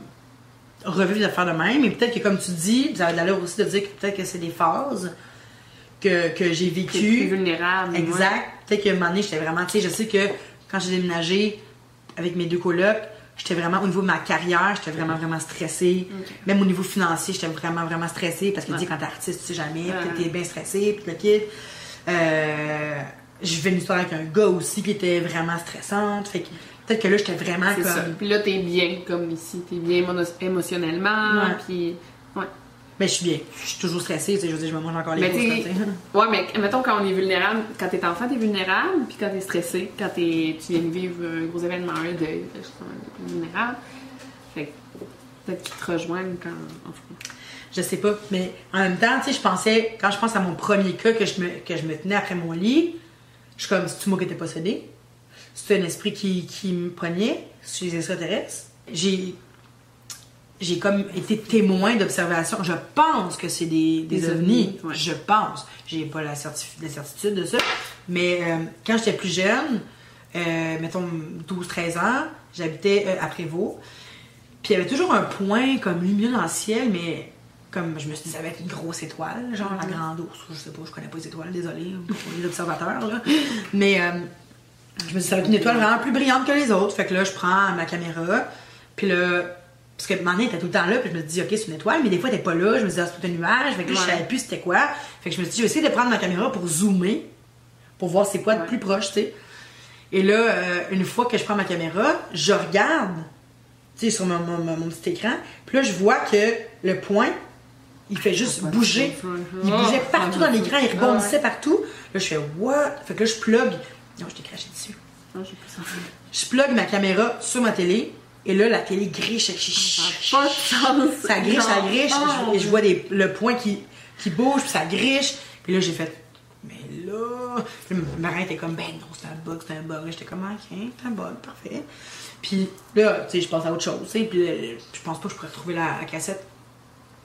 revivre des affaires de même. Mais peut-être que, comme tu dis, ça a l'air aussi de dire que peut-être que c'est des phases que, que j'ai vécues. vulnérable. Exact. Peut-être qu'à un moment donné, j'étais vraiment, tu sais, je sais que quand j'ai déménagé avec mes deux colocs, j'étais vraiment, au niveau de ma carrière, j'étais vraiment, vraiment stressée. Même au niveau financier, j'étais vraiment, vraiment stressée parce que, tu sais, quand t'es artiste, tu sais jamais, Ouais. puis t'es bien stressé, puis le kid. Euh, j'ai fait une histoire avec un gars aussi qui était vraiment stressante. Fait que peut-être que là, j'étais vraiment comme. ça. Puis là, t'es bien comme ici. T'es bien émo- émotionnellement. Ouais. Puis. Ouais. Mais je suis bien. Je suis toujours stressée, tu sais, je veux dire, je me mange encore les ouais, mais mettons quand on est vulnérable, quand t'es enfant, t'es vulnérable, puis quand t'es stressé, quand t'es, tu viens de vivre un gros événement, un deuil, t'es vulnérable. Fait que peut-être qu'ils te rejoignent quand. Je sais pas, mais en même temps, tu sais, je pensais, quand je pense à mon premier cas que je me, que je me tenais après mon lit, je suis comme, c'est-tu moi qui étais possédée? C'est un esprit qui, qui me prenait, chez les extraterrestres? J'ai, j'ai comme été témoin d'observation. Je pense que c'est des, des, Des ovnis. ovnis, ouais. Je pense. J'ai pas la, certif- la certitude de ça. Mais euh, quand j'étais plus jeune, euh, mettons 12-13 ans, j'habitais euh, à Prévost. Puis il y avait toujours un point comme lumineux dans le ciel, mais comme je me suis dit, ça va être une grosse étoile, genre la grande ours, je sais pas, je connais pas les étoiles, désolé pour les observateurs, là. Mais je me suis dit, ça va être une étoile vraiment plus brillante que les autres. Fait que là, je prends ma caméra, puis là, parce que Mané était tout le temps là, puis je me dis, ok, c'est une étoile, mais des fois, était pas là, je me dis, ah, c'est un nuage, fait que là, je Ouais. savais plus c'était quoi. Fait que je me suis dit, je vais essayer de prendre ma caméra pour zoomer, pour voir c'est quoi de Ouais. plus proche, tu sais. Et là, euh, une fois que je prends ma caméra, je regarde tu sais, sur mon, mon- mon- petit écran. Puis là, je vois que le point, il fait juste bouger. Il bougeait partout dans l'écran, il rebondissait partout. Là, je fais what? Fait que là, je plug. Non, je t'ai craché dessus. Ça. Je plug ma caméra sur ma télé. Et là, la télé griche. Ça pas de sens. Ça griche, ça griche. oh, et je vois des, le point qui, qui bouge, puis ça griche. Puis là, j'ai fait, mais là. Puis ma mère était comme, ben non, c'est un bug, c'est un bug. J'étais comme, ok, c'est un bug, parfait. Puis là, tu sais, je pense à autre chose. Puis euh, je pense pas que je pourrais retrouver la, la cassette.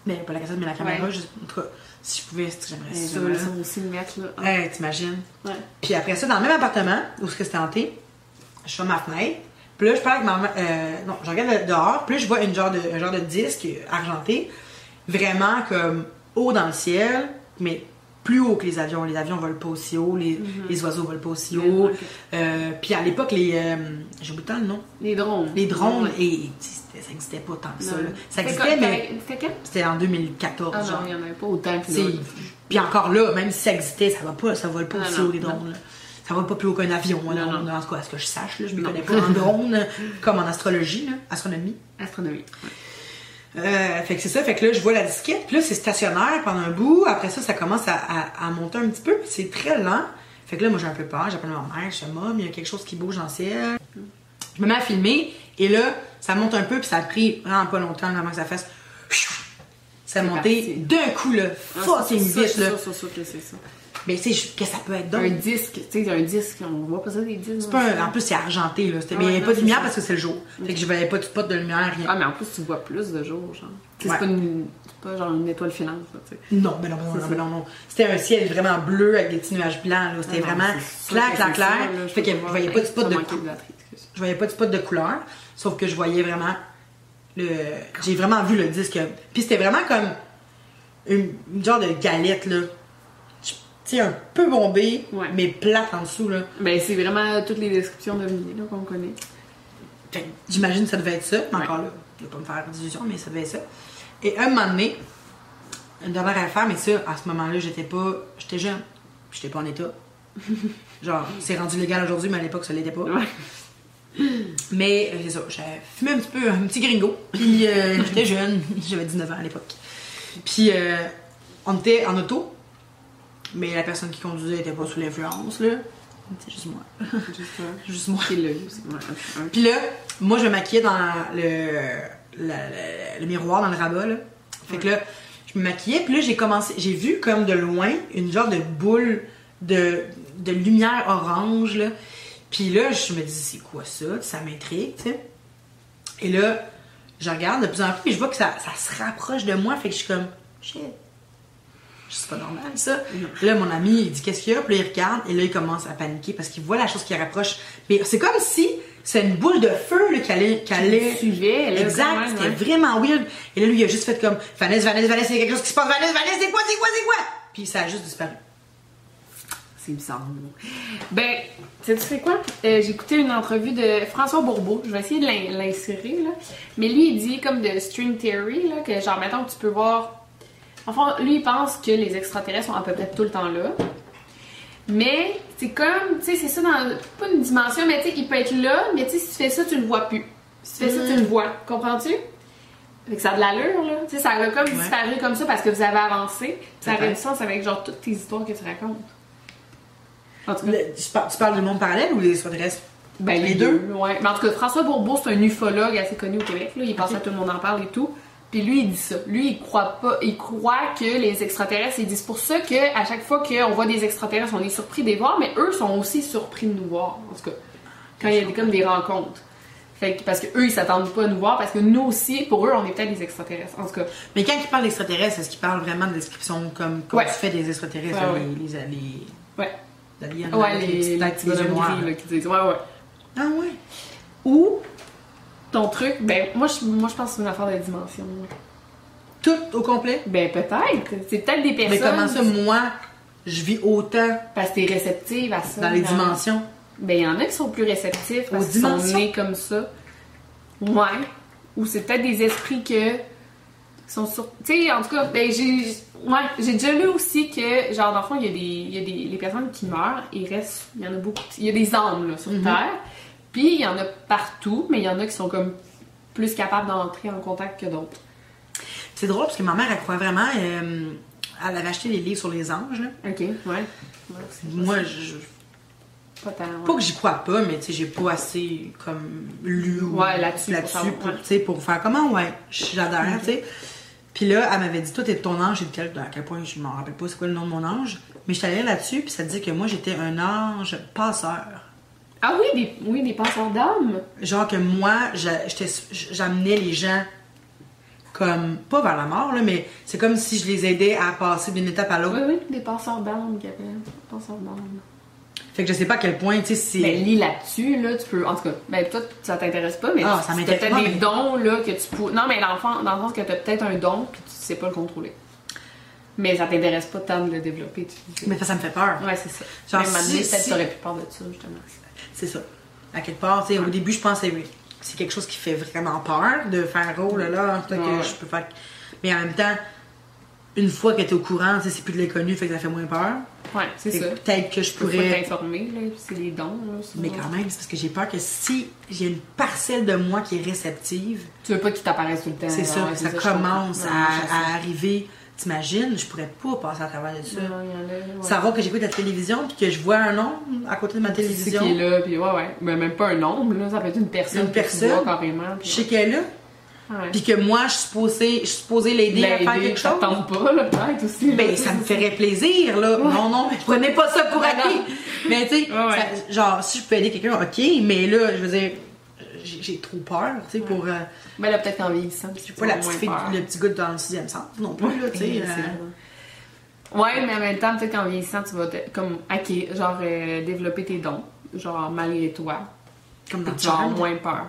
Mais pas la cassette, mais la caméra. Ouais. je- en tout cas, si je pouvais, c'est- j'aimerais ça. là. ça aussi le mettre, là. Hey, t'imagines? Ouais. Puis après ça, dans le même appartement où c'était hanté, je fais ma fenêtre. Puis là, je parle avec ma maman. euh, non, je regarde dehors. Puis là, je vois une genre de, un genre de disque argenté. Vraiment comme haut dans le ciel, mais plus haut que les avions. Les avions volent pas aussi haut, les, les oiseaux volent pas aussi haut. Euh, puis à l'époque, les. euh, J'ai oublié le nom. Les drones. Les drones, et, ça n'existait pas tant que ça. Là. Ça existait, mais C'était en 2014. Ah genre. non, il y en avait pas autant que. Puis encore là, même si ça existait, ça va pas, ça vole pas Non, aussi non, haut les drones. Là. Ça va pas plus haut qu'un avion, Non, drone, non. en tout cas, à ce que je sache, là, je me Non. connais pas en drone, (laughs) comme en astrologie, là, astronomie. Astronomie. Euh, fait que c'est ça, fait que là, je vois la disquette, puis là, c'est stationnaire pendant un bout, après ça, ça commence à, à- à monter un petit peu, puis c'est très lent. Fait que là, moi, j'ai un peu peur, j'appelle ma mère, je suis Mom, il y a quelque chose qui bouge dans le ciel. Je me mets à filmer, et là, ça monte un peu, puis ça a pris vraiment pas longtemps avant que ça fasse. Ça a monté d'un coup, là, Ah, fucking vite, là. sûr, c'est sûr que c'est ça. Mais tu sais, qu'est-ce que ça peut être Un donc? disque, tu sais, un disque, on voit pas ça des disques. C'est pas un- En plus, c'est argenté, là. C'était- mais il n'y avait pas de lumière ça. parce que c'est le jour. Fait que je voyais pas de spot de lumière, rien. Ah, mais en plus, tu vois plus de jours, genre. Ouais. C'est pas, une- pas genre une étoile filante, tu sais. Non, mais non, mais non, non, non, non. C'était un ciel vraiment bleu avec des petits nuages blancs, là. C'était Ah vraiment clair, clair, clair. Fait que je voyais pas de spot de. Je voyais pas de spot de couleur. Sauf que je voyais vraiment le. J'ai vraiment vu le disque. Puis c'était vraiment comme une genre de galette, là. Sais, un peu Ouais. mais plate en dessous, là. Ben, c'est vraiment toutes les descriptions d'OVNI, là, qu'on connaît. Fait J'imagine que ça devait être ça. Mais Ouais. encore là, je vais pas me faire d'illusions, mais ça devait être ça. Et un moment donné, une dernière affaire, mais ça, à ce moment-là, j'étais pas. J'étais jeune. J'étais pas en état. (laughs) Genre, c'est rendu légal aujourd'hui, mais à l'époque, ça l'était pas. Ouais. Mais euh, c'est ça, j'avais fumé un petit peu, un petit gringo. Puis euh, j'étais jeune, (laughs) j'avais 19 ans à l'époque. Puis euh, on était en auto, mais la personne qui conduisait était pas sous l'influence, là. C'est juste moi. Juste ça. (laughs) Juste moi. Un- Puis là, moi, je me maquillais dans le, le miroir, dans le rabat, là. Fait que là, je me maquillais, puis là, j'ai commencé, j'ai vu comme de loin une genre de boule de, de lumière orange, là. Puis là, je me dis, c'est quoi ça? Ça m'intrigue, tu sais. Et là, je regarde de plus en plus, et je vois que ça, ça se rapproche de moi, fait que je suis comme, shit. C'est pas normal, ça. Là, mon ami, il dit, qu'est-ce qu'il y a? Puis là, il regarde, et là, il commence à paniquer parce qu'il voit la chose qui rapproche. Mais c'est comme si c'est une boule de feu, là, qui allait. Qui allait... suivait, là, Exact, c'était ouais. vraiment weird. Et là, lui, il a juste fait comme, Vanessa, Vanessa, Vanessa, il y a quelque chose qui se passe, Vanessa, Vanessa, c'est quoi, c'est quoi, c'est quoi? Puis ça a juste disparu. C'est bizarre. Ben, tu sais quoi? Euh, J'ai écouté une entrevue de François Bourbeau. Je vais essayer de l'in- l'insérer, là. Mais lui, il dit comme de string theory, là, que genre, mettons que tu peux voir... Enfin, lui, il pense que les extraterrestres sont à peu près tout le temps là. Mais, c'est comme, tu sais, c'est ça dans... Pas une dimension, mais tu sais, il peut être là, mais tu sais, si tu fais ça, tu le vois plus. Si tu fais ça, tu le vois. Comprends-tu? Fait que ça a de l'allure, là. Tu sais, ça a comme disparu comme ça parce que vous avez avancé. Ça aurait du sens avec, genre, toutes tes histoires que tu racontes. En tout cas... Le- tu, par- tu parles du monde parallèle ou des extraterrestres? Ben, Les deux? ouais. Mais en tout cas, François Bourbeau, c'est un ufologue assez connu au Québec. Là. Il pense à tout le monde en parle et tout. Puis lui, il dit ça. Lui, il croit pas. Il croit que les extraterrestres, il dit c'est pour ça que à chaque fois qu'on voit des extraterrestres, on est surpris de les voir, mais eux sont aussi surpris de nous voir. En tout cas, quand il y a des, comme des rencontres. Fait que, parce que eux, ils s'attendent pas à nous voir, parce que nous aussi, pour eux, on est peut-être des extraterrestres. En tout cas, Mais quand il parle d'extraterrestres, est-ce qu'il parle vraiment de description comme, comme Ouais. tu fais des extraterrestres, Ouais, ouais. les, les, les, ouais. aliens, Ouais, les, les les noirs, là, qui disent, ouais, ouais. Ah ouais? Ou, ton truc, ben, moi, je, moi, je pense que c'est une affaire de dimension. Tout au complet? Ben, peut-être. C'est peut-être des personnes. Mais comment ça, moi, je vis autant Parce que t'es réceptive à ça. dans les dimensions? Ben, il y en a qui sont plus réceptifs parce qu'ils sont nés comme ça. Ouais. Ou c'est peut-être des esprits que sont sur. Tu sais, en tout cas, ben, j'ai. Ouais, j'ai déjà lu aussi que, genre, dans le fond, il y a des. Il y a des. Les personnes qui meurent, il reste. Il y en a beaucoup. Il y a des âmes, là, Mhm. sur Terre. Puis, il y en a partout, mais il y en a qui sont comme plus capables d'entrer en contact que d'autres. C'est drôle parce que ma mère, elle croit vraiment. euh, elle avait acheté des livres sur les anges. là. Ok, ouais. Moi, je, pas tant. ouais. Pas que j'y crois pas, mais tu sais, j'ai pas assez comme lu ou- Ouais, là-dessus, pour savoir, pour, sais, pour faire comment, ouais, j'adhère, tu sais. Puis là, elle m'avait dit, toi, t'es ton ange. J'ai dit, quel- à quel point je m'en rappelle pas, c'est quoi le nom de mon ange. Mais je suis allée là-dessus, puis ça dit que moi, j'étais un ange passeur. Ah oui, des, oui, des passeurs d'âme. Genre que moi, j'amenais les gens comme, pas vers la mort, là, mais c'est comme si je les aidais à passer d'une étape à l'autre. Oui, oui, des passeurs d'âme appellent. Passeurs d'âme. Fait que je sais pas à quel point, tu sais, c'est. Ben, lis là-dessus, là, tu peux. En tout cas, ben, toi, ça t'intéresse pas, mais Ah, ça peut-être des mais- dons, là, que tu peux. Non, mais dans le, fond, dans le sens que t'as peut-être un don, puis tu sais pas le contrôler. Mais ça t'intéresse pas tant de le développer, tu mais ça, ça me fait peur. Ouais, c'est ça. Genre, Même si- peut-être si- t'aurais plus peur de ça, justement. C'est ça. À quelque part, tu au début, je pensais, oui, c'est quelque chose qui fait vraiment peur de faire, oh là là, Ouais. que je peux faire. Mais en même temps, une fois que t'es au courant, tu c'est plus de l'inconnu, fait que ça fait moins peur. Ouais, c'est ça. Peut-être que je Tu peux pourrais. t'informer, là, c'est des dons, là. Mais quand même, c'est parce que j'ai peur que si j'ai une parcelle de moi qui est réceptive, Tu veux pas qu'il t'apparaisse tout le temps. c'est ça, ça commence à arriver. T'imagines, je pourrais pas passer à travers de ça. Non, y en a, ouais. Savoir que j'écoute la télévision puis que je vois un nom à côté de ma télévision. qui est là, puis ouais, ouais. Mais même pas un nombre, là. Ça peut être une personne. Une personne. vois carrément. Je puis sais qu'elle est là. ouais. Puis que moi, je suis supposée, je suis supposée l'aider à faire quelque chose. tente pas, là, peut-être aussi. là, Ben, ça me ferait plaisir, là. Non, non, mais prenez pas ça pour Ben acquis. Mais tu sais, Ouais, ouais. genre, si je peux aider quelqu'un, ok, mais là, je veux dire, j'ai trop peur, tu sais, pour. euh, Ben là, peut-être qu'en vieillissant, tu je suis pas la petite fille, le petit gars dans le sixième centre non plus, là, tu sais. Ouais, euh. Ouais, mais en même temps, peut-être qu'en vieillissant, tu vas te- comme hacker, genre euh, développer tes dons, genre malgré toi. comme dans Charmed. moins peur.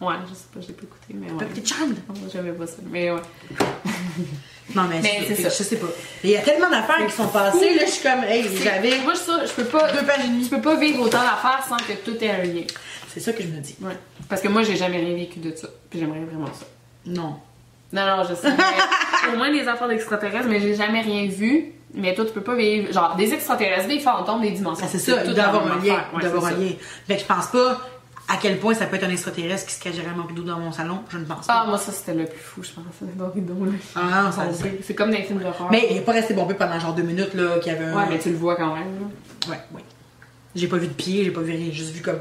Ouais, je sais pas, j'ai pas écouté, mais ouais. Petit. Non, J'aimais pas ça, mais ouais. (laughs) Non, mais, Mais c'est c'est je ça. sais pas. Il y a tellement d'affaires qui sont passées, là, je suis comme, hey, j'avais Moi, ça, je peux pas. deux pages et demie. Je peux pas vivre autant d'affaires sans que tout ait un lien. C'est ça que je me dis. Ouais. Parce que moi, j'ai jamais rien vécu de ça. Puis j'aimerais vraiment ça. Non. Non, non, je sais. au moins des affaires d'extraterrestres, mais j'ai jamais rien vu. Mais toi, tu peux pas vivre. Genre, des extraterrestres, des fantômes, des dimensions. Ah, c'est ça, tout il doit la avoir même un lien. Ouais, doit avoir c'est un lien. Fait que je pense pas à quel point ça peut être un extraterrestre qui se cache derrière mon rideau dans mon salon. Je ne pense pas. Ah, moi, ça, c'était le plus fou, je pense. Dans le rideau, là. Ah, non, ça-. C'est comme dans les films d'horreur. Mais il est pas resté bombé pendant genre deux minutes, là, qu'il y avait un. Ouais, mais tu le vois quand même, là. Ouais, ouais. J'ai pas vu de pied, j'ai pas vu rien, j'ai juste vu comme.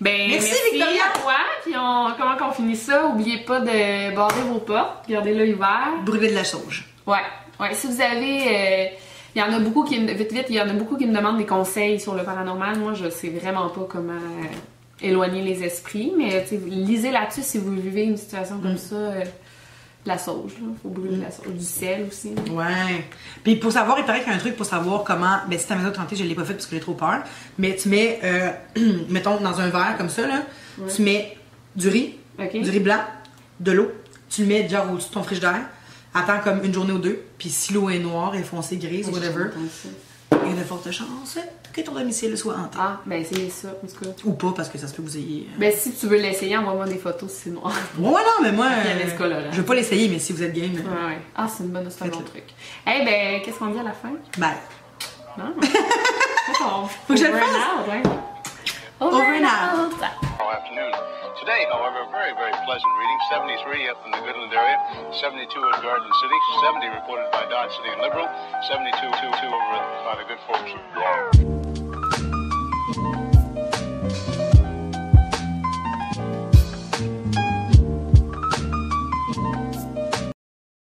Ben, Merci, Victoria. à toi. Puis on... comment qu'on finit ça? Oubliez pas de barrer vos portes. Gardez l'œil ouvert. Brûler de la sauge. Ouais, ouais. Si vous avez, euh, il y en a beaucoup qui, me- vite vite, il y en a beaucoup qui me demandent des conseils sur le paranormal. Moi, je sais vraiment pas comment euh, éloigner les esprits, mais lisez là-dessus si vous vivez une situation comme ça. euh, la sauge, là. Faut brûler de la sauge, du sel aussi. là. Ouais. Puis pour savoir, il paraît qu'il y a un truc pour savoir comment. Ben, si ta maison de santé, je l'ai pas fait parce que j'ai trop peur. Mais tu mets, euh, (clears throat) mettons, dans un verre comme ça, là, tu mets du riz, du riz blanc, de l'eau. Tu le mets genre au-dessus de ton frigidaire. Attends comme une journée ou deux. Puis si l'eau est noire, est foncée, grise, whatever. Il y a de fortes chances que ton domicile soit hanté. Ah, ben essayez ça, en tout cas. Ou pas, parce que ça se peut que vous ayez. euh, Ben si tu veux l'essayer, envoie-moi des photos si c'est noir. Ouais, ouais, non, mais moi. Il y a je veux pas l'essayer, mais si vous êtes game. Ouais, ouais. Ah, c'est une bonne, c'est un bon truc. Eh ben, qu'est-ce qu'on dit à la fin? Bye. Non? (laughs) Faut que je le fasse. Ouais. Over and out. Afternoon. Today, however, very, very pleasant reading. 73 up in the Goodland area, 72 at Garden City, 70 reported by Dodge City and Liberal, 72 over by the good folks of